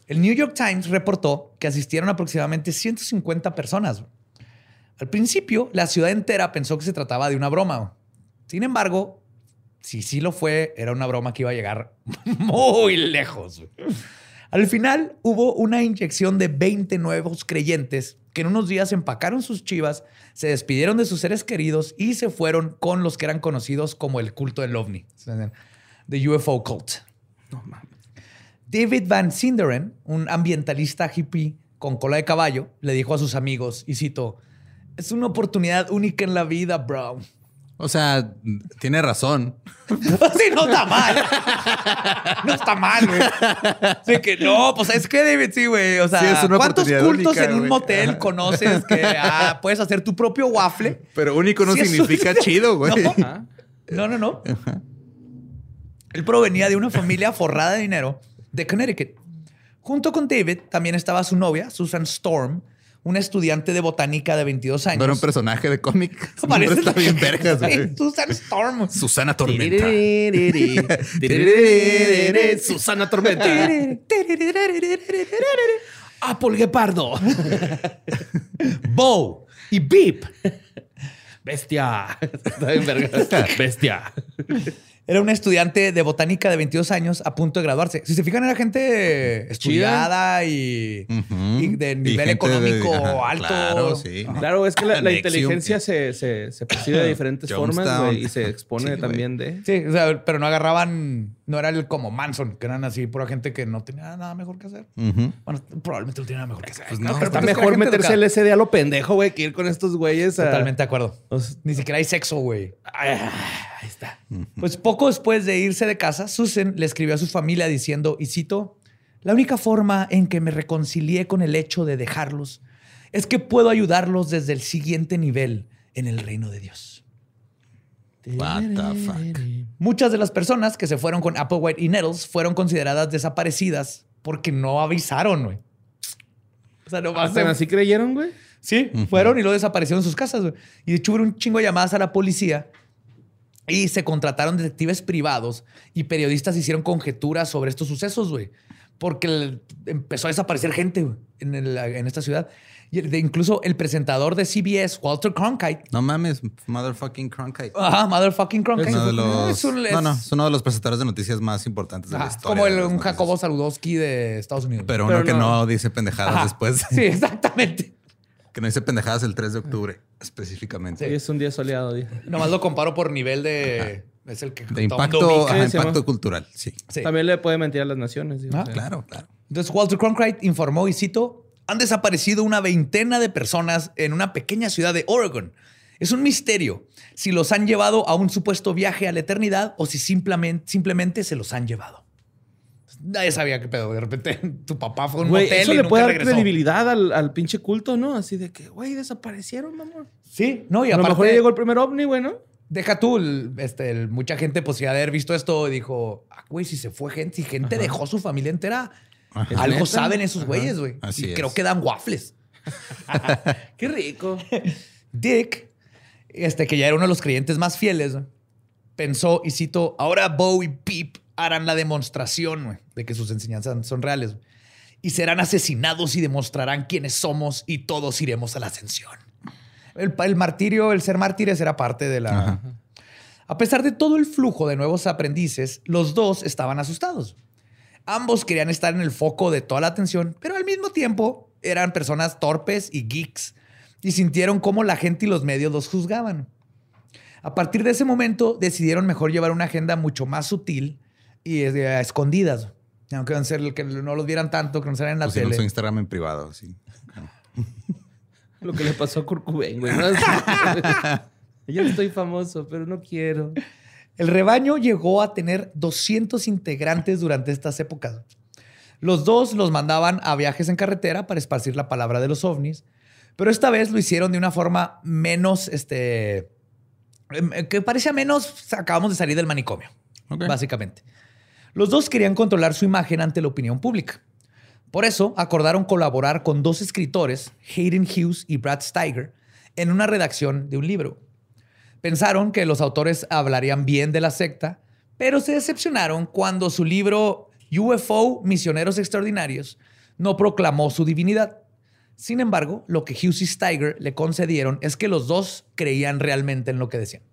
El New York Times reportó que asistieron aproximadamente 150 personas. Al principio, la ciudad entera pensó que se trataba de una broma. Sin embargo, si sí lo fue, era una broma que iba a llegar muy lejos. Al final, hubo una inyección de 20 nuevos creyentes que en unos días empacaron sus chivas, se despidieron de sus seres queridos y se fueron con los que eran conocidos como el culto del ovni, the UFO cult. David Van Sinderen, un ambientalista hippie con cola de caballo, le dijo a sus amigos, y cito, es una oportunidad única en la vida, bro. O sea, tiene razón. sí, no está mal. No está mal, güey. Sí, que no, pues es que David, sí, güey. O sea, ¿cuántos cultos en un motel conoces que ah, puedes hacer tu propio waffle? Pero único no significa chido, güey. No, no, no. Él provenía de una familia forrada de dinero de Connecticut. Junto con David también estaba su novia, Susan Storm, una estudiante de botánica de 22 años. No era un personaje de cómic. Parece está bien vergas, güey. Susana Storm. Susana Tormenta. Susana Tormenta. Apple Guepardo. Bow y Beep. Bestia. Está bien vergas. Bestia. Era un estudiante de botánica de 22 años a punto de graduarse. Si se fijan, era gente estudiada y, de nivel económico alto. Claro, sí. Claro, es que la, inteligencia se, se, percibe de diferentes formas y se expone también de. Sí, pero no agarraban, no era el como Manson, que eran así pura gente que no tenía nada mejor que hacer. Bueno, probablemente no tenía nada mejor que hacer. Pues no, pero está mejor meterse el SD a lo pendejo, güey, que ir con estos güeyes. Totalmente de acuerdo. Ni siquiera hay sexo, güey. Ahí está. Pues poco después de irse de casa, Susan le escribió a su familia diciendo, y cito, la única forma en que me reconcilié con el hecho de dejarlos es que puedo ayudarlos desde el siguiente nivel en el reino de Dios. What the fuck? Muchas de las personas que se fueron con Applewhite y Nettles fueron consideradas desaparecidas porque no avisaron, güey. O sea, no ¿Así creyeron, güey? Sí, fueron y luego desaparecieron en sus casas, güey. Y de hecho hubo un chingo de llamadas a la policía y se contrataron detectives privados y periodistas hicieron conjeturas sobre estos sucesos, güey. Porque empezó a desaparecer gente en, en, esta ciudad. Y incluso el presentador de CBS, Walter Cronkite. No mames, motherfucking Cronkite. Ajá, motherfucking Cronkite. Es uno de los, no, no, es uno de los presentadores de noticias más importantes de la historia. Como el, un Jacobo Saludowski de Estados Unidos. Pero uno que no, dice pendejadas después. Sí, exactamente. Que no dice pendejadas el 3 de octubre, específicamente. Sí, es un día soleado. Día. Nomás lo comparo por nivel de... Es el que de impacto, impacto cultural, sí. También le puede mentir a las naciones. Ah, claro, claro. Entonces Walter Cronkite informó, y cito, han desaparecido una veintena de personas en una pequeña ciudad de Oregon. Es un misterio si los han llevado a un supuesto viaje a la eternidad o si simplemente, simplemente se los han llevado. Nadie sabía qué pedo. De repente tu papá fue a un motel eso le puede dar credibilidad al, pinche culto, ¿no? Así de que, güey, desaparecieron, mamá. Sí, no, y a aparte... A lo mejor llegó el primer ovni, güey, ¿no? Deja tú, este, mucha gente pues ya haber visto esto y dijo, ah, güey, si se fue gente, si gente dejó su familia entera, algo saben esos güeyes, güey. Y creo que dan waffles. Qué rico. Dick, este, que ya era uno de los creyentes más fieles, pensó, y cito, ahora Bo y Pip harán la demostración de que sus enseñanzas son reales. Y serán asesinados y demostrarán quiénes somos y todos iremos a la ascensión. El, martirio, el ser mártires era parte de la... A pesar de todo el flujo de nuevos aprendices, los dos estaban asustados. Ambos querían estar en el foco de toda la atención, pero al mismo tiempo eran personas torpes y geeks y sintieron cómo la gente y los medios los juzgaban. A partir de ese momento decidieron mejor llevar una agenda mucho más sutil y a escondidas. Aunque no los vieran tanto, que no salgan en la tele. su Instagram en privado, sí. Lo que le pasó a Kurt güey. Yo estoy famoso, pero no quiero. El rebaño llegó a tener 200 integrantes durante estas épocas. Los dos los mandaban a viajes en carretera para esparcir la palabra de los ovnis, pero esta vez lo hicieron de una forma menos, este, em, que parecía menos, acabamos de salir del manicomio, básicamente. Los dos querían controlar su imagen ante la opinión pública. Por eso acordaron colaborar con dos escritores, Hayden Hughes y Brad Steiger, en una redacción de un libro. Pensaron que los autores hablarían bien de la secta, pero se decepcionaron cuando su libro UFO Misioneros Extraordinarios no proclamó su divinidad. Sin embargo, lo que Hughes y Steiger le concedieron es que los dos creían realmente en lo que decían.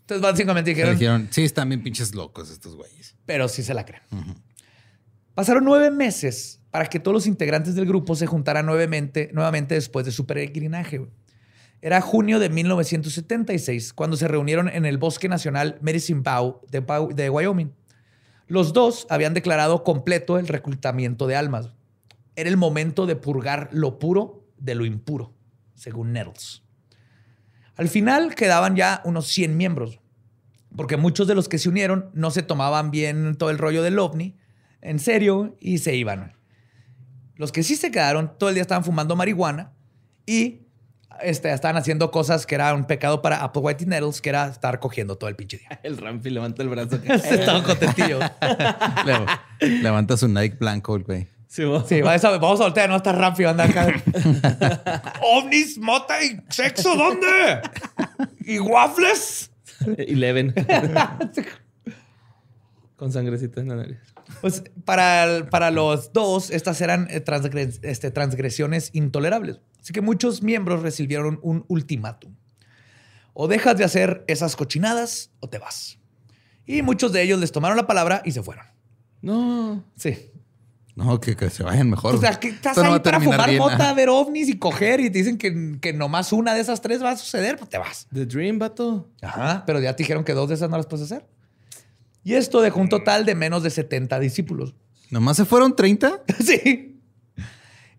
Entonces, básicamente dijeron, sí, están bien pinches locos estos güeyes. Pero sí se la creen. Pasaron nueve meses para que todos los integrantes del grupo se juntaran nuevamente, nuevamente después de su peregrinaje. Era junio de 1976 cuando se reunieron en el Bosque Nacional Medicine Bow de, de Wyoming. Los dos habían declarado completo el reclutamiento de almas. Era el momento de purgar lo puro de lo impuro, según Nettles. Al final quedaban ya unos 100 miembros, porque muchos de los que se unieron no se tomaban bien todo el rollo del ovni en serio y se iban. Los que sí se quedaron todo el día estaban fumando marihuana y este, estaban haciendo cosas que era un pecado para Apple White Nettles, que era estar cogiendo todo el pinche día. El Rampi levanta el brazo. Estaba contentillo. levanta su Nike blanco, güey. Sí, vamos. a, vamos a voltear, no está Ramfi, anda acá. ¿Ovnis, mota y sexo dónde? ¿Y waffles? Y leven. Con sangrecita en la nariz. Pues para, para los dos, estas eran eh, este, transgresiones intolerables. Así que muchos miembros recibieron un ultimátum. O dejas de hacer esas cochinadas o te vas. Y muchos de ellos les tomaron la palabra y se fueron. No. Sí. No, que, se vayan mejor. O sea, que estás ahí para fumar mota, ver ovnis y coger y te dicen que, que nomás una de esas tres va a suceder, pues te vas. The Dream, vato. Ajá, pero ya te dijeron que dos de esas no las puedes hacer. Y esto dejó un total de menos de 70 discípulos. ¿Nomás se fueron 30? sí.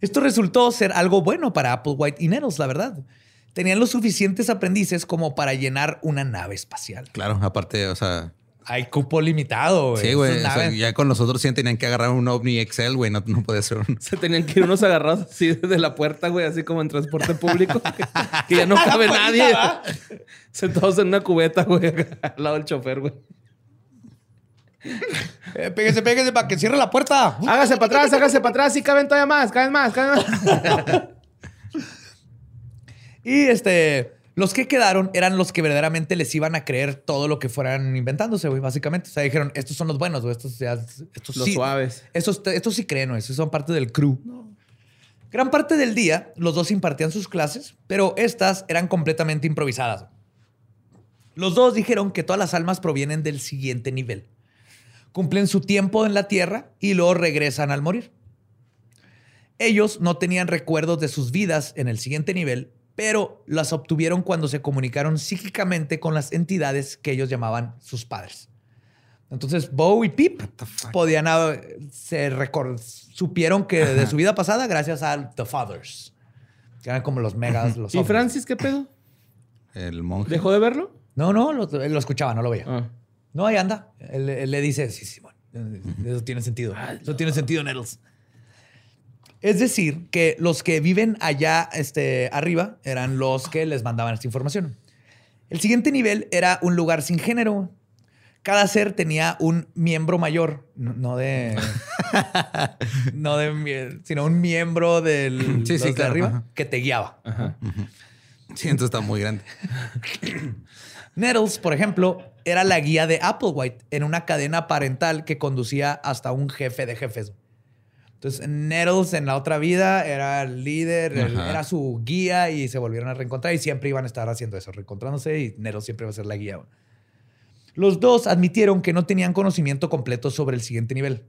Esto resultó ser algo bueno para Applewhite y Nettles, la verdad. Tenían los suficientes aprendices como para llenar una nave espacial. Claro, aparte, o sea, hay cupo limitado, güey. Sí, güey. ya con los otros sí tenían que agarrar un OVNI Excel, güey. No, no puede ser un... Se tenían que ir unos agarrados así de la puerta, güey. Así como en transporte público. que, ya no cabe nadie. Sentados en una cubeta, güey. Al lado del chofer, güey. Eh, pégase, pégase para que cierre la puerta. Hágase para atrás, hágase para atrás. Sí, caben todavía más, caben más, caben más. y este... Los que quedaron eran los que verdaderamente les iban a creer todo lo que fueran inventándose, güey, básicamente. O sea, dijeron, estos son los buenos, güey, estos, estos los suaves. Estos, estos sí creen, güey, estos son parte del crew. Gran parte del día, los dos impartían sus clases, pero estas eran completamente improvisadas. Los dos dijeron que todas las almas provienen del siguiente nivel. Cumplen su tiempo en la tierra y luego regresan al morir. Ellos no tenían recuerdos de sus vidas en el siguiente nivel, pero las obtuvieron cuando se comunicaron psíquicamente con las entidades que ellos llamaban sus padres. Entonces, Bo y Pip podían se supieron que de su vida pasada gracias a The Fathers, que eran como los megas, los ¿Y Francis qué pedo? El monje. ¿Dejó de verlo? No, no, lo, lo escuchaba, no lo veía. Ah. No, ahí anda. Él, le dice, sí, sí, bueno, eso tiene sentido. Eso tiene sentido, Nettles. Es decir, que los que viven allá este, arriba eran los que les mandaban esta información. El siguiente nivel era un lugar sin género. Cada ser tenía un miembro mayor, no, de. no de. sino un miembro del. Sí, de arriba que te guiaba. Sí, entonces está muy grande. Nettles, por ejemplo, era la guía de Applewhite en una cadena parental que conducía hasta un jefe de jefes. Entonces, Nettles en la otra vida era el líder, era su guía y se volvieron a reencontrar y siempre iban a estar haciendo eso, reencontrándose y Nettles siempre va a ser la guía. Los dos admitieron que no tenían conocimiento completo sobre el siguiente nivel.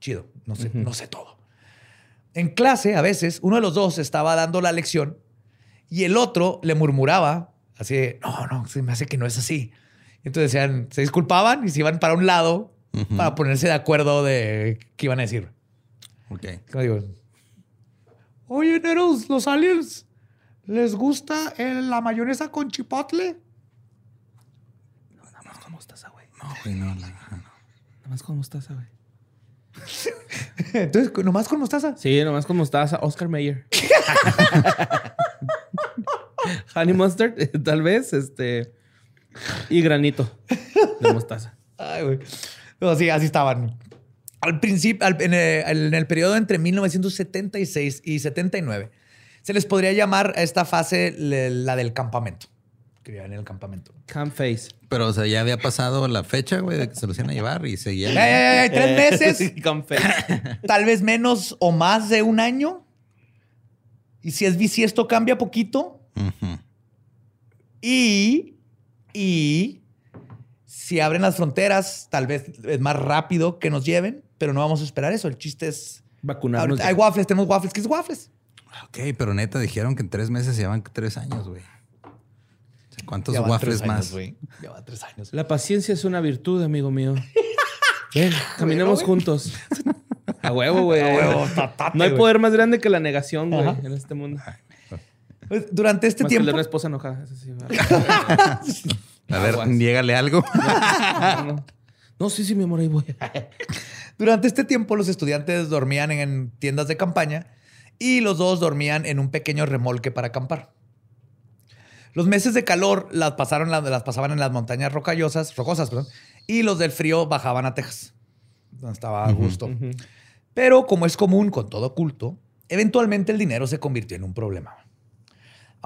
Chido, no sé, no sé todo. En clase, a veces, uno de los dos estaba dando la lección y el otro le murmuraba así, no, no, se me hace que no es así. Entonces decían, se disculpaban y se iban para un lado para ponerse de acuerdo de qué iban a decir. Ok. digo? Oye, Neros, los aliens, ¿les gusta la mayonesa con chipotle? No, nada más con mostaza, güey. No, güey, no, no, Nada más con mostaza, güey. Entonces, ¿nomás con mostaza? Sí, nomás con mostaza. Oscar Mayer. Honey mustard, tal vez, este... Y granito de mostaza. Ay, güey. No, sí, así estaban al principio, en, el, periodo entre 1976 y 79, se les podría llamar a esta fase la del campamento. Que en el campamento. Camp face. Pero, o sea, ya había pasado la fecha, güey, de que se los iban a llevar y seguían. tres meses. tal vez menos o más de un año. Y si es si esto cambia poquito. Y. Y si abren las fronteras, tal vez es más rápido que nos lleven pero no vamos a esperar eso. El chiste es vacunarnos. Hay waffles, tenemos waffles. ¿Qué es waffles? Ok, pero neta dijeron que en tres meses llevan tres años, güey. ¿Cuántos waffles más? Lleva tres años. La paciencia es una virtud, amigo mío. Ven, caminemos juntos. A huevo, güey. A huevo, No hay poder más grande que la negación, güey, en este mundo. Durante este tiempo. Que una esposa enojada. a ver, niégale algo. no, no, sí, sí, mi amor, ahí voy. Durante este tiempo, los estudiantes dormían en tiendas de campaña y los dos dormían en un pequeño remolque para acampar. Los meses de calor las, pasaron, las pasaban en las montañas rocallosas, rocosas, perdón, y los del frío bajaban a Texas, donde estaba a gusto. Pero como es común con todo culto, eventualmente el dinero se convirtió en un problema.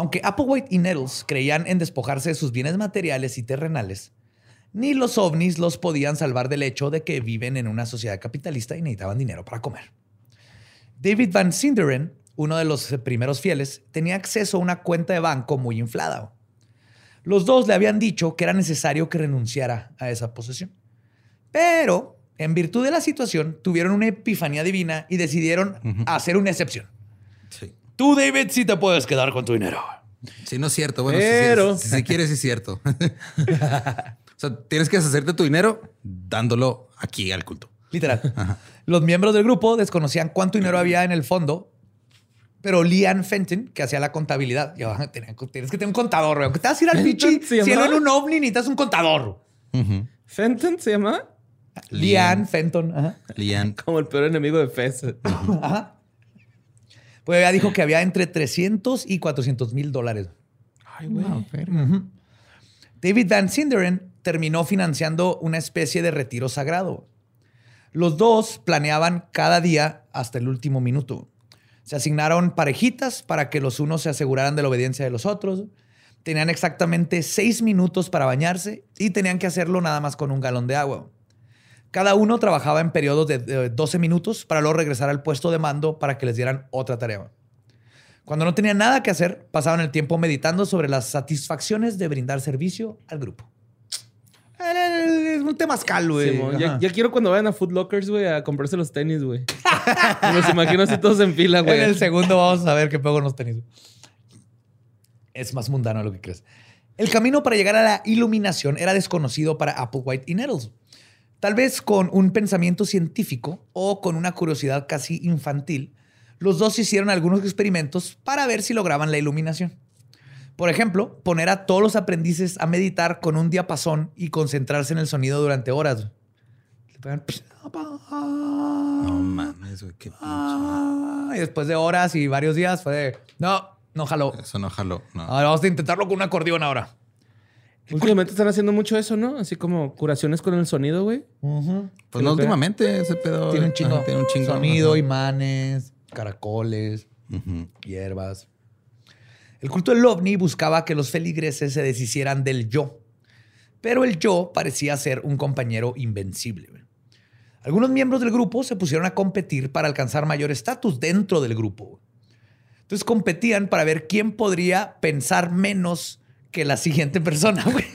Aunque Applewhite y Nettles creían en despojarse de sus bienes materiales y terrenales, ni los ovnis los podían salvar del hecho de que viven en una sociedad capitalista y necesitaban dinero para comer. David Van Sinderen, uno de los primeros fieles, tenía acceso a una cuenta de banco muy inflada. Los dos le habían dicho que era necesario que renunciara a esa posesión. Pero, en virtud de la situación, tuvieron una epifanía divina y decidieron hacer una excepción. Sí. Tú, David, sí te puedes quedar con tu dinero. Sí, no es cierto. Bueno, Pero- si, si- si quieres, sí es cierto. o sea, tienes que deshacerte tu dinero dándolo aquí al culto. Literal. Los miembros del grupo desconocían cuánto dinero había en el fondo, pero Lian Fenton, que hacía la contabilidad, yo, tienes que tener un contador, güey. Aunque te vas a ir al ¿Fenton pichi, llamaba? en un ovni, necesitas un contador. ¿Fenton se llama? Lian Fenton. Ajá. Lian. Como el peor enemigo de Fez. Ajá. Pues ella dijo que había entre 300 y 400 mil dólares. Ay, güey. David Van Sinderen terminó financiando una especie de retiro sagrado. Los dos planeaban cada día hasta el último minuto. Se asignaron parejitas para que los unos se aseguraran de la obediencia de los otros. Tenían exactamente seis minutos para bañarse y tenían que hacerlo nada más con un galón de agua. Cada uno trabajaba en periodos de, de 12 minutos para luego regresar al puesto de mando para que les dieran otra tarea. Cuando no tenían nada que hacer, pasaban el tiempo meditando sobre las satisfacciones de brindar servicio al grupo. Es un temazcal, güey. Ya, quiero cuando vayan a Foot Lockers, güey, a comprarse los tenis, güey. Me los imagino así todos en fila, güey. En el segundo vamos a ver qué pego nos tenis. Es más mundano de lo que crees. El camino para llegar a la iluminación era desconocido para Applewhite y Nettles. Tal vez con un pensamiento científico o con una curiosidad casi infantil, los dos hicieron algunos experimentos para ver si lograban la iluminación. Por ejemplo, poner a todos los aprendices a meditar con un diapasón y concentrarse en el sonido durante horas. Le pegan, No mames, güey. Qué pinche. Ah, y después de horas y varios días fue de, no, no jaló. Eso no jaló. No. Ahora vamos a intentarlo con un acordeón ahora. Últimamente están haciendo mucho eso, ¿no? Así como curaciones con el sonido, güey. Pues no últimamente ese pedo. Tiene un chingo. Ajá, tiene un chingo. Sonido, Ajá. imanes, caracoles, hierbas. El culto del ovni buscaba que los feligreses se deshicieran del yo. Pero el yo parecía ser un compañero invencible. güey. Algunos miembros del grupo se pusieron a competir para alcanzar mayor estatus dentro del grupo. Entonces competían para ver quién podría pensar menos que la siguiente persona, güey.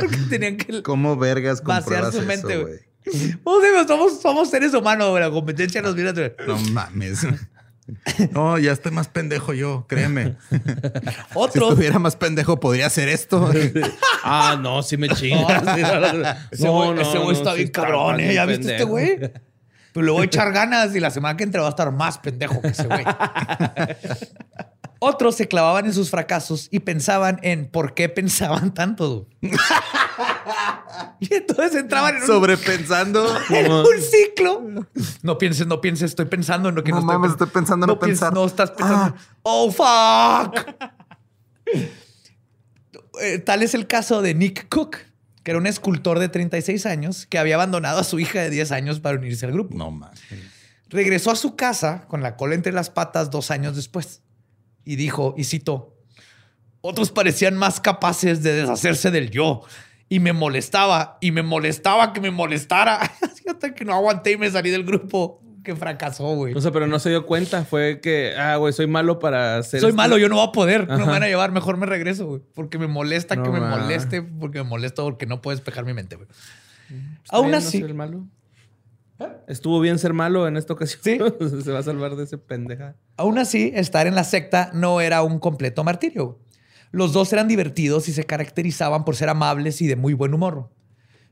Porque tenían que ¿Cómo vergas vaciar su mente, güey. Somos, somos seres humanos, güey. La competencia nos viene a... No mames. No, ya estoy más pendejo yo, créeme. Si Otro. estuviera más pendejo, podría hacer esto. Ah, no, sí me chingas. Ese güey ese güey está sí bien cabrón, ¿eh? ¿Ya viste este güey? Pero le voy a echar ganas y la semana que entra va a estar más pendejo que ese güey. Otros se clavaban en sus fracasos y pensaban en por qué pensaban tanto. y entonces entraban en un, Sobrepensando. en un ciclo. No pienses, no pienses, estoy pensando en lo que no, No mames, estoy pensando no pienses, pensar. No estás pensando. Oh, fuck. Eh, Tal es el caso de Nick Cook, que era un escultor de 36 años que había abandonado a su hija de 10 años para unirse al grupo. No mames. Regresó a su casa con la cola entre las patas dos años después y dijo, y cito, otros parecían más capaces de deshacerse del yo y me molestaba y me molestaba que me molestara Así hasta que no aguanté y me salí del grupo que fracasó, güey. O sea, pero no se dio cuenta. Fue que, ah, güey, soy malo para hacer. Soy esto. malo, yo no voy a poder, no me van a llevar, mejor me regreso, güey, porque me molesta No que me moleste, porque me molesta porque no puedo despejar mi mente, güey. Está Aún bien no así, ser malo. Estuvo bien ser malo en esta ocasión. Sí. se va a salvar de ese pendeja. Aún así, estar en la secta no era un completo martirio. Los dos eran divertidos y se caracterizaban por ser amables y de muy buen humor.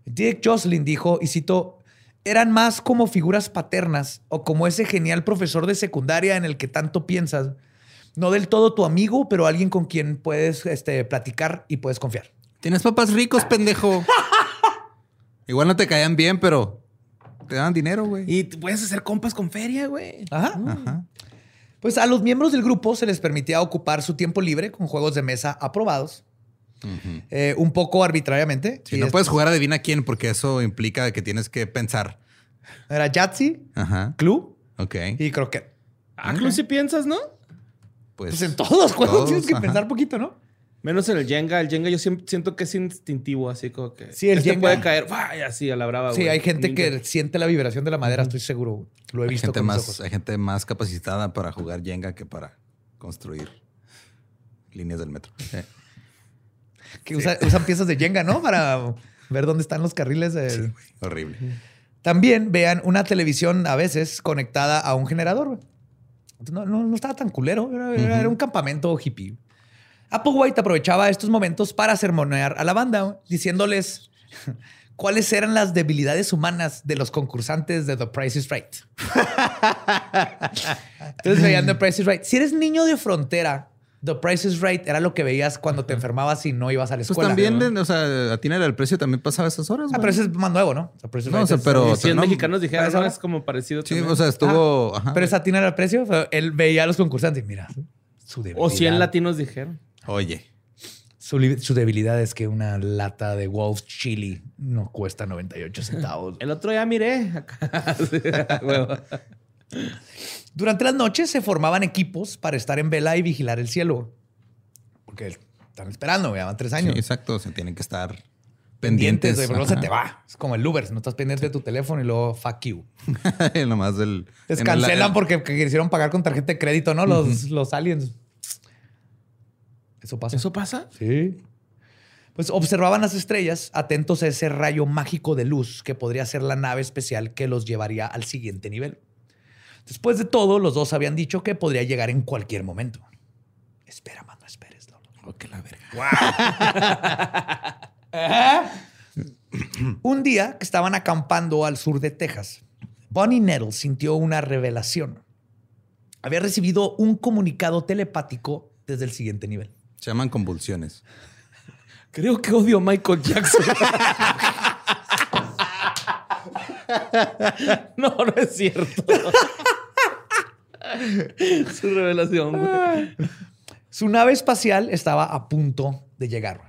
Dick Jocelyn dijo, y cito, eran más como figuras paternas o como ese genial profesor de secundaria en el que tanto piensas. No del todo tu amigo, pero alguien con quien puedes este, platicar y puedes confiar. Tienes papás ricos, pendejo. Igual no te caían bien, pero te dan dinero, güey. Y puedes hacer compas con feria, güey. Ajá. Ajá. Pues a los miembros del grupo se les permitía ocupar su tiempo libre con juegos de mesa aprobados, eh, un poco arbitrariamente. Sí, Y no es- puedes jugar adivina quién, porque eso implica que tienes que pensar. Era Yahtzee, Ajá. Clue Ok. y Croquet. Ah, Clue, si piensas, ¿no? Pues, Pues en todos los juegos todos, tienes que ajá. pensar poquito, ¿no? Menos en el Jenga. El Jenga yo siento que es instintivo, así como que. Sí, el este Jenga. puede caer, así a la brava, sí, güey. hay gente que siente la vibración de la madera, estoy seguro. Lo he hay visto gente, con mis más, ojos. hay gente más capacitada para jugar Jenga que para construir. líneas del metro. Que usa- usan piezas de Jenga, ¿no? Para ver dónde están los carriles. del- Horrible. También vean una televisión a veces conectada a un generador. güey. No, no, no estaba tan culero. Era un campamento hippie. Applewhite aprovechaba estos momentos para sermonear a la banda, diciéndoles cuáles eran las debilidades humanas de los concursantes de The Price is Right. Entonces veían The Price is Right. Si eres niño de frontera, The Price is Right era lo que veías cuando te enfermabas y no ibas a la Pues escuela. también, ¿no? de- o sea, atinar el precio también pasaba esas horas. Ah, pero ese es más nuevo, ¿no? The Price is No, Right o sea, es- pero- si en no, mexicanos dijeron, es como parecido Sí, también. o sea, estuvo. ajá. Pero es atinar al precio. pero él veía a los concursantes y mira, su debilidad. O 100 latinos dijeron. Oye. Su, li- su debilidad es que una lata de Wolf Chili no cuesta 98 centavos. El otro ya miré. Durante las noches se formaban equipos para estar en vela y vigilar el cielo. Porque están esperando, ya van tres Sí, años. exacto. O sea, tienen que estar pendientes, pendientes. luego se te va. Es como el Uber, no estás pendiente de tu teléfono y luego fuck you. Nomás del. Les en cancelan el- porque que quisieron pagar con tarjeta de crédito, ¿no? Los, los aliens. Eso pasa. ¿Eso pasa? Sí. Pues observaban las estrellas, atentos a ese rayo mágico de luz que podría ser la nave especial que los llevaría al siguiente nivel. Después de todo, los dos habían dicho que podría llegar en cualquier momento. Espera, más no esperes, Lolo. Oh, que la verga. Un día que estaban acampando al sur de Texas, Bonnie Nettle sintió una revelación. Había recibido un comunicado telepático desde el siguiente nivel. Se llaman convulsiones. Creo que odio a Michael Jackson. no, no es cierto. Su revelación. güey. Su nave espacial estaba a punto de llegar.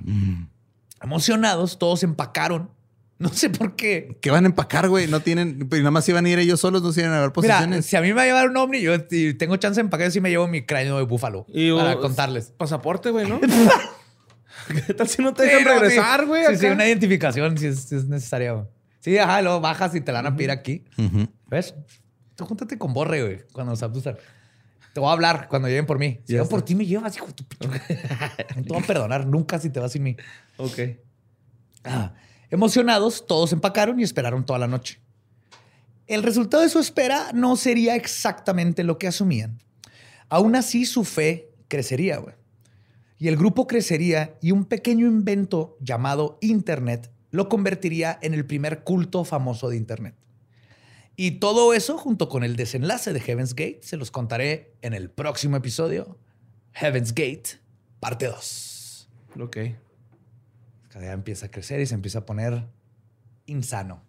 Emocionados, todos empacaron. No sé por qué. ¿Qué van a empacar, güey? No tienen. Pues nada más iban a ir ellos solos, no se iban a ver Mira, posiciones. si a mí me va a llevar un ovni, yo tengo chance de empacar, sí me llevo mi cráneo de búfalo Y, para uh, contarles. Pasaporte, güey, ¿no? ¿Qué tal si no te Sí, dejan no, regresar, güey? Sí, sí, una identificación si es, si es necesaria. güey. Sí, ajá, luego bajas y te la van a pedir aquí. Ujú. ¿Ves? Tú júntate con Borre, güey, cuando nos abdusan. Te voy a hablar cuando lleguen por mí. Si yo por ti me llevas, hijo de tu. No te voy a perdonar nunca si te vas sin mí. Ok. Ah, emocionados, todos empacaron y esperaron toda la noche. El resultado de su espera no sería exactamente lo que asumían. Aún así, su fe crecería, güey. Y el grupo crecería y un pequeño invento llamado Internet lo convertiría en el primer culto famoso de Internet. Y todo eso, junto con el desenlace de Heaven's Gate, se los contaré en el próximo episodio. Heaven's Gate, parte 2. Ok. Cada día empieza a crecer y se empieza a poner insano.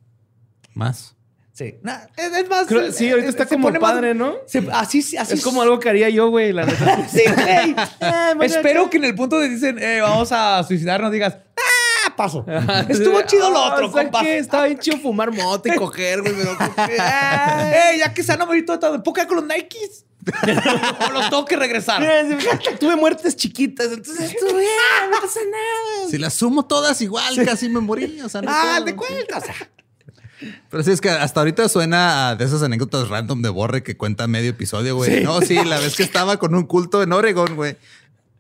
Más. Sí. Nah, es, es más. Creo- sí, ahorita está como más- padre, ¿no? se- así, así Es como algo que haría yo, güey, la neta. Sí, güey. Ah, Espero que en el punto de dicen, eh, vamos a suicidarnos, digas, ¡ah! Paso. Estuvo chido lo Ah, otro, ¿sabes compa. qué? Estaba bien chido fumar moto y coger, güey, pero. ¡Eh! Ya que sano ahorita todo. ¿Puedo quedar con los Nikes? o los tengo que regresar. Tuve muertes chiquitas, entonces bien, no pasa nada. Si las sumo todas igual, casi me morí. O sea, no Ah, puedo. te cuentas. Pero sí, es que hasta ahorita suena a de esas anécdotas random de Borre que cuenta medio episodio, güey. No, sí, la vez que estaba con un culto en Oregon, güey.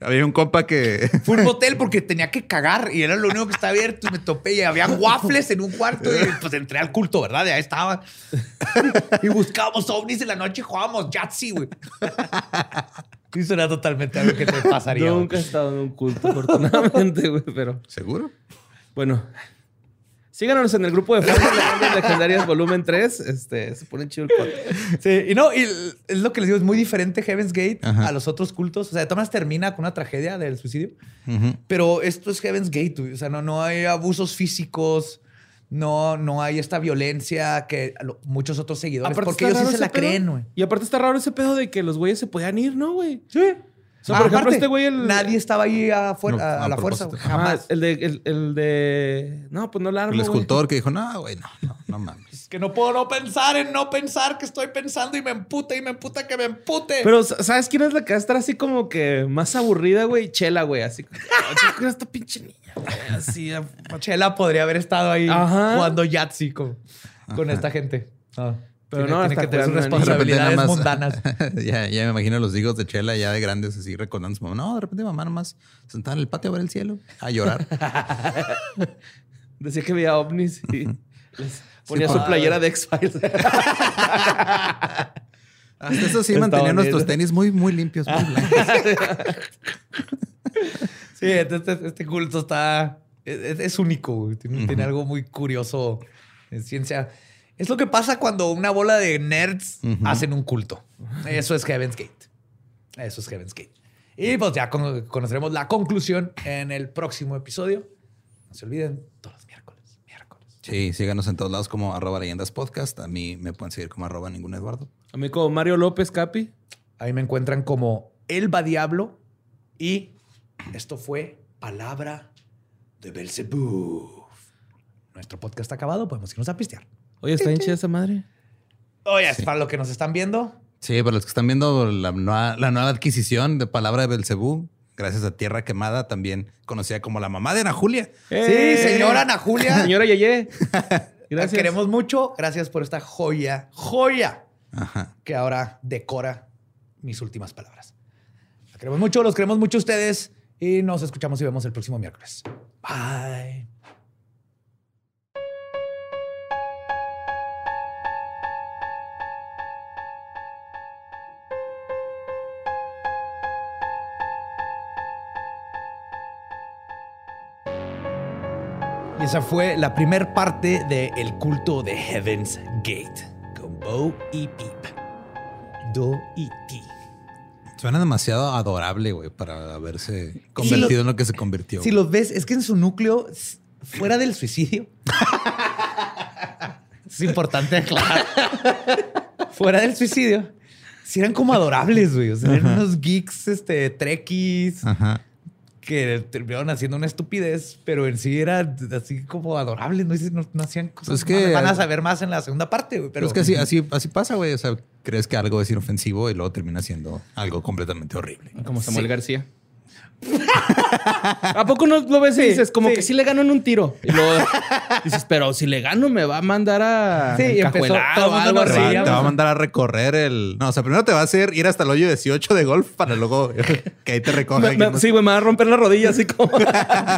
Había un compa que. Fue un motel porque tenía que cagar y era lo único que estaba abierto. Y me topé y había waffles en un cuarto. Y pues entré al culto, ¿verdad? Y ahí estaba. Y buscábamos ovnis en la noche y jugábamos Yahtzee, güey. Sí, suena totalmente algo que te pasaría. Nunca he estado en un culto, afortunadamente, güey, pero ¿Seguro? bueno. Síganos en el grupo de fans de Leyendas Legendarias Volumen 3. Este, se pone chido el podcast. Sí, y no, y es lo que les digo, es muy diferente Heaven's Gate Ajá. a los otros cultos. O sea, maneras termina con una tragedia del suicidio. Pero esto es Heaven's Gate, güey. O sea, no, no hay abusos físicos, no, no hay esta violencia que muchos otros seguidores, porque ellos sí se la pedo. creen, güey. Y aparte está raro ese pedo de que los güeyes se podían ir, ¿no, güey? Sí. O sea, por ejemplo, este güey, el- Nadie estaba ahí a, fuer- No, a- a a la fuerza, güey. Jamás. el de, el, el de. No, pues no la armo. El güey. escultor que dijo, no, güey, no, no, no mames. Que no puedo no pensar en no pensar que estoy pensando y me emputa y me emputa que me empute. Pero, ¿sabes quién es la que va a estar así como que más aburrida, güey? Chela, güey. Así como, "Ay, ¿qué es esta pinche niña, güey? Así. Chela podría haber estado ahí Ajá. jugando Yahtzee con, con esta gente. Ah. Pero Tiene- no, tiene hasta que tener responsabilidades más- mundanas. ya, ya me imagino los hijos de Chela ya de grandes así recordando su mamá. No, de repente mamá nomás sentada en el patio a ver el cielo, a llorar. Decía que veía ovnis y les ponía Sí, su playera de X-Files. Hasta eso sí Está mantenían nuestros tenis muy, muy limpios, muy blancos. Sí, este, este culto está. Es, es único. Tiene, tiene algo muy curioso en ciencia. Es lo que pasa cuando una bola de nerds hacen un culto. Eso es Heaven's Gate. Eso es Heaven's Gate. Y pues ya con- conoceremos la conclusión en el próximo episodio. No se olviden, todos los miércoles. Miércoles. Sí, síganos en todos lados como arroba leyendas podcast. A mí me pueden seguir como arroba ningún Eduardo. A mí como Mario López Capi. Ahí me encuentran como Elba Diablo. Y esto fue Palabra de Belzebub. Nuestro podcast está acabado, podemos irnos a pistear. Oye, está bien chida esa madre. Oye, para los que nos están viendo, Sí, para los que están viendo la nueva, la nueva adquisición de Palabra de Belcebú, gracias a Tierra Quemada, también conocida como la mamá de Ana Julia. ¡Eh! sí, señora Ana Julia, Señora Yeye. la Gracias. queremos mucho. Gracias por esta joya, joya Ajá. que ahora decora mis últimas palabras. La queremos mucho, los queremos mucho a ustedes y nos escuchamos y vemos el próximo miércoles. Bye. Y esa fue la primer parte del culto de Heaven's Gate con Bo y Peep. Do y Ti. Suena demasiado adorable, güey, para haberse convertido en lo que se convirtió. Si los ves, es que en su núcleo, fuera del suicidio, es importante aclarar. fuera del suicidio, si eran como adorables, güey. O sea, eran unos geeks, este, trekkies, Ajá. Que terminaron haciendo una estupidez, pero en sí era así como adorables. No, no, no hacían cosas. Pues que- van a saber más en la segunda parte, güey. Pero Pero es que así, así, así pasa, güey. O sea, crees que algo es inofensivo y luego termina siendo algo completamente horrible. Como Samuel Sí. García. ¿A poco no lo ves y dices como sí. que sí le gano en un tiro? Y luego dices, pero si le gano me va a mandar a Sí, y empezó encajuelar todo o el mundo algo nos Te va, así. reíamos. te va a mandar a recorrer el. No, o sea, primero te va a hacer ir hasta el hoyo 18 de golf para luego que ahí te. Me- me- más. sí, güey, me va a romper la rodilla así como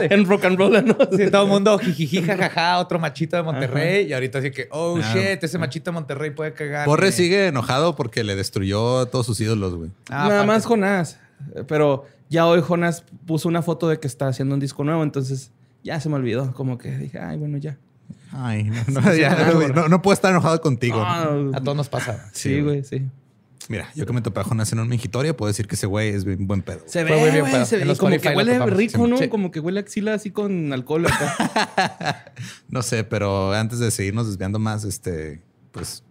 en rock and roll, ¿no? Sí, todo el mundo jijiji, jajaja, otro machito de Monterrey. Y ahorita así que, oh shit, ese machito de Monterrey puede cagar. Borre sigue enojado porque le destruyó a todos sus ídolos, güey. ah, Nada aparte. más Jonás. Pero ya hoy Jonás puso una foto de que está haciendo un disco nuevo, entonces ya se me olvidó. Como que dije, ay, bueno, ya. Ay, no, no, ya, no, no puedo estar enojado contigo. A todos nos pasa. sí, güey, sí. Mira, yo que me topé a Jonás en un mingitorio, puedo decir que ese güey es bien buen pedo. Se Fue muy bien pedo. se ve. Como Spotify que huele rico, ¿no? Sí. Como que huele axila así con alcohol. acá. No sé, pero antes de seguirnos desviando más, este, pues,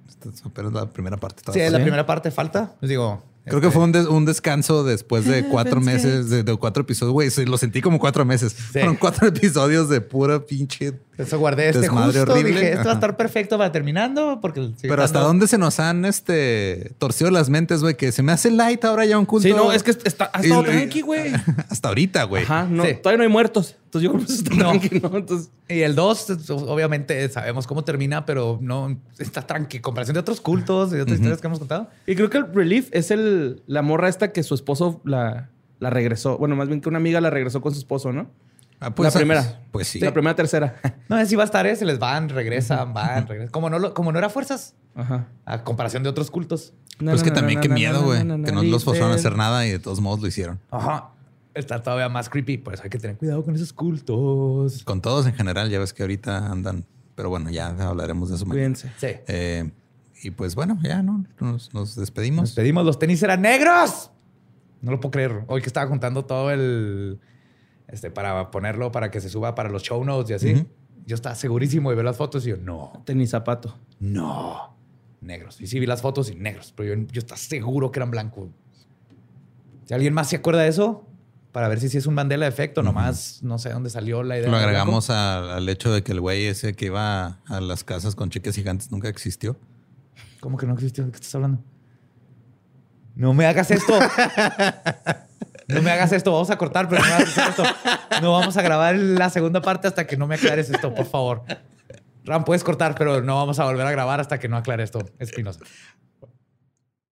apenas la primera parte. Sí, la primera parte, falta. Les digo. Creo que este, fue un, des- un descanso después de cuatro Pensé. meses, de, de cuatro episodios. Güey, sí, lo sentí como cuatro meses. Fueron cuatro episodios de pura pinche. Eso guardé este justo. horrible. Dije, esto va a estar perfecto para terminando. Porque Pero hasta dónde se nos han este torcido las mentes, güey, que se me hace light ahora ya un culto. Sí, no, es que está, ha estado Y- tranqui, güey. Hasta ahorita, güey. Ajá, no, Sí. todavía no hay muertos. Entonces yo creo que está No. tranqui, ¿no? Entonces, Y el 2, obviamente sabemos cómo termina, pero no está tranqui. Comparación de otros cultos y de otras historias que hemos contado. y creo que el relief es el, la morra esta que su esposo la, la regresó. Bueno, más bien que una amiga la regresó con su esposo, ¿no? Ah, La primera. Pues sí. La primera, tercera. No, así va a estar, ¿eh? Se les van, regresan, van, regresan. Como no, lo- como no era fuerzas, Ajá. a comparación de otros cultos. Pues que también qué miedo, güey. Que no los forzaron a hacer nada. nada y de todos modos lo hicieron. Ajá. Está todavía más creepy, por eso hay que tener cuidado con esos cultos. Con todos en general, ya ves que ahorita andan. Pero bueno, ya hablaremos de eso. Cuídense. Sí. Eh, y pues bueno, ya no nos, nos despedimos. Nos pedimos, los tenis eran negros. No lo puedo creer. Hoy que estaba juntando todo el. Este, para ponerlo, para que se suba para los show notes y así. Ujú. Yo estaba segurísimo de ver las fotos y yo, no, Tenis zapato. no. Negros. Y sí vi las fotos y negros, pero yo, yo estaba seguro que eran blancos. Si alguien más se acuerda de eso, para ver si sí es un Mandela efecto, nomás no sé dónde salió la idea. Lo agregamos a- al hecho de que el güey ese que iba a las casas con cheques gigantes nunca existió. ¿Cómo que no existió? ¿De qué estás hablando? No me hagas esto. No me hagas esto. Vamos a cortar, pero no me hagas esto. No vamos a grabar la segunda parte hasta que no me aclares esto, por favor. Ram, puedes cortar, pero no vamos a volver a grabar hasta que no aclare esto, Espinosa.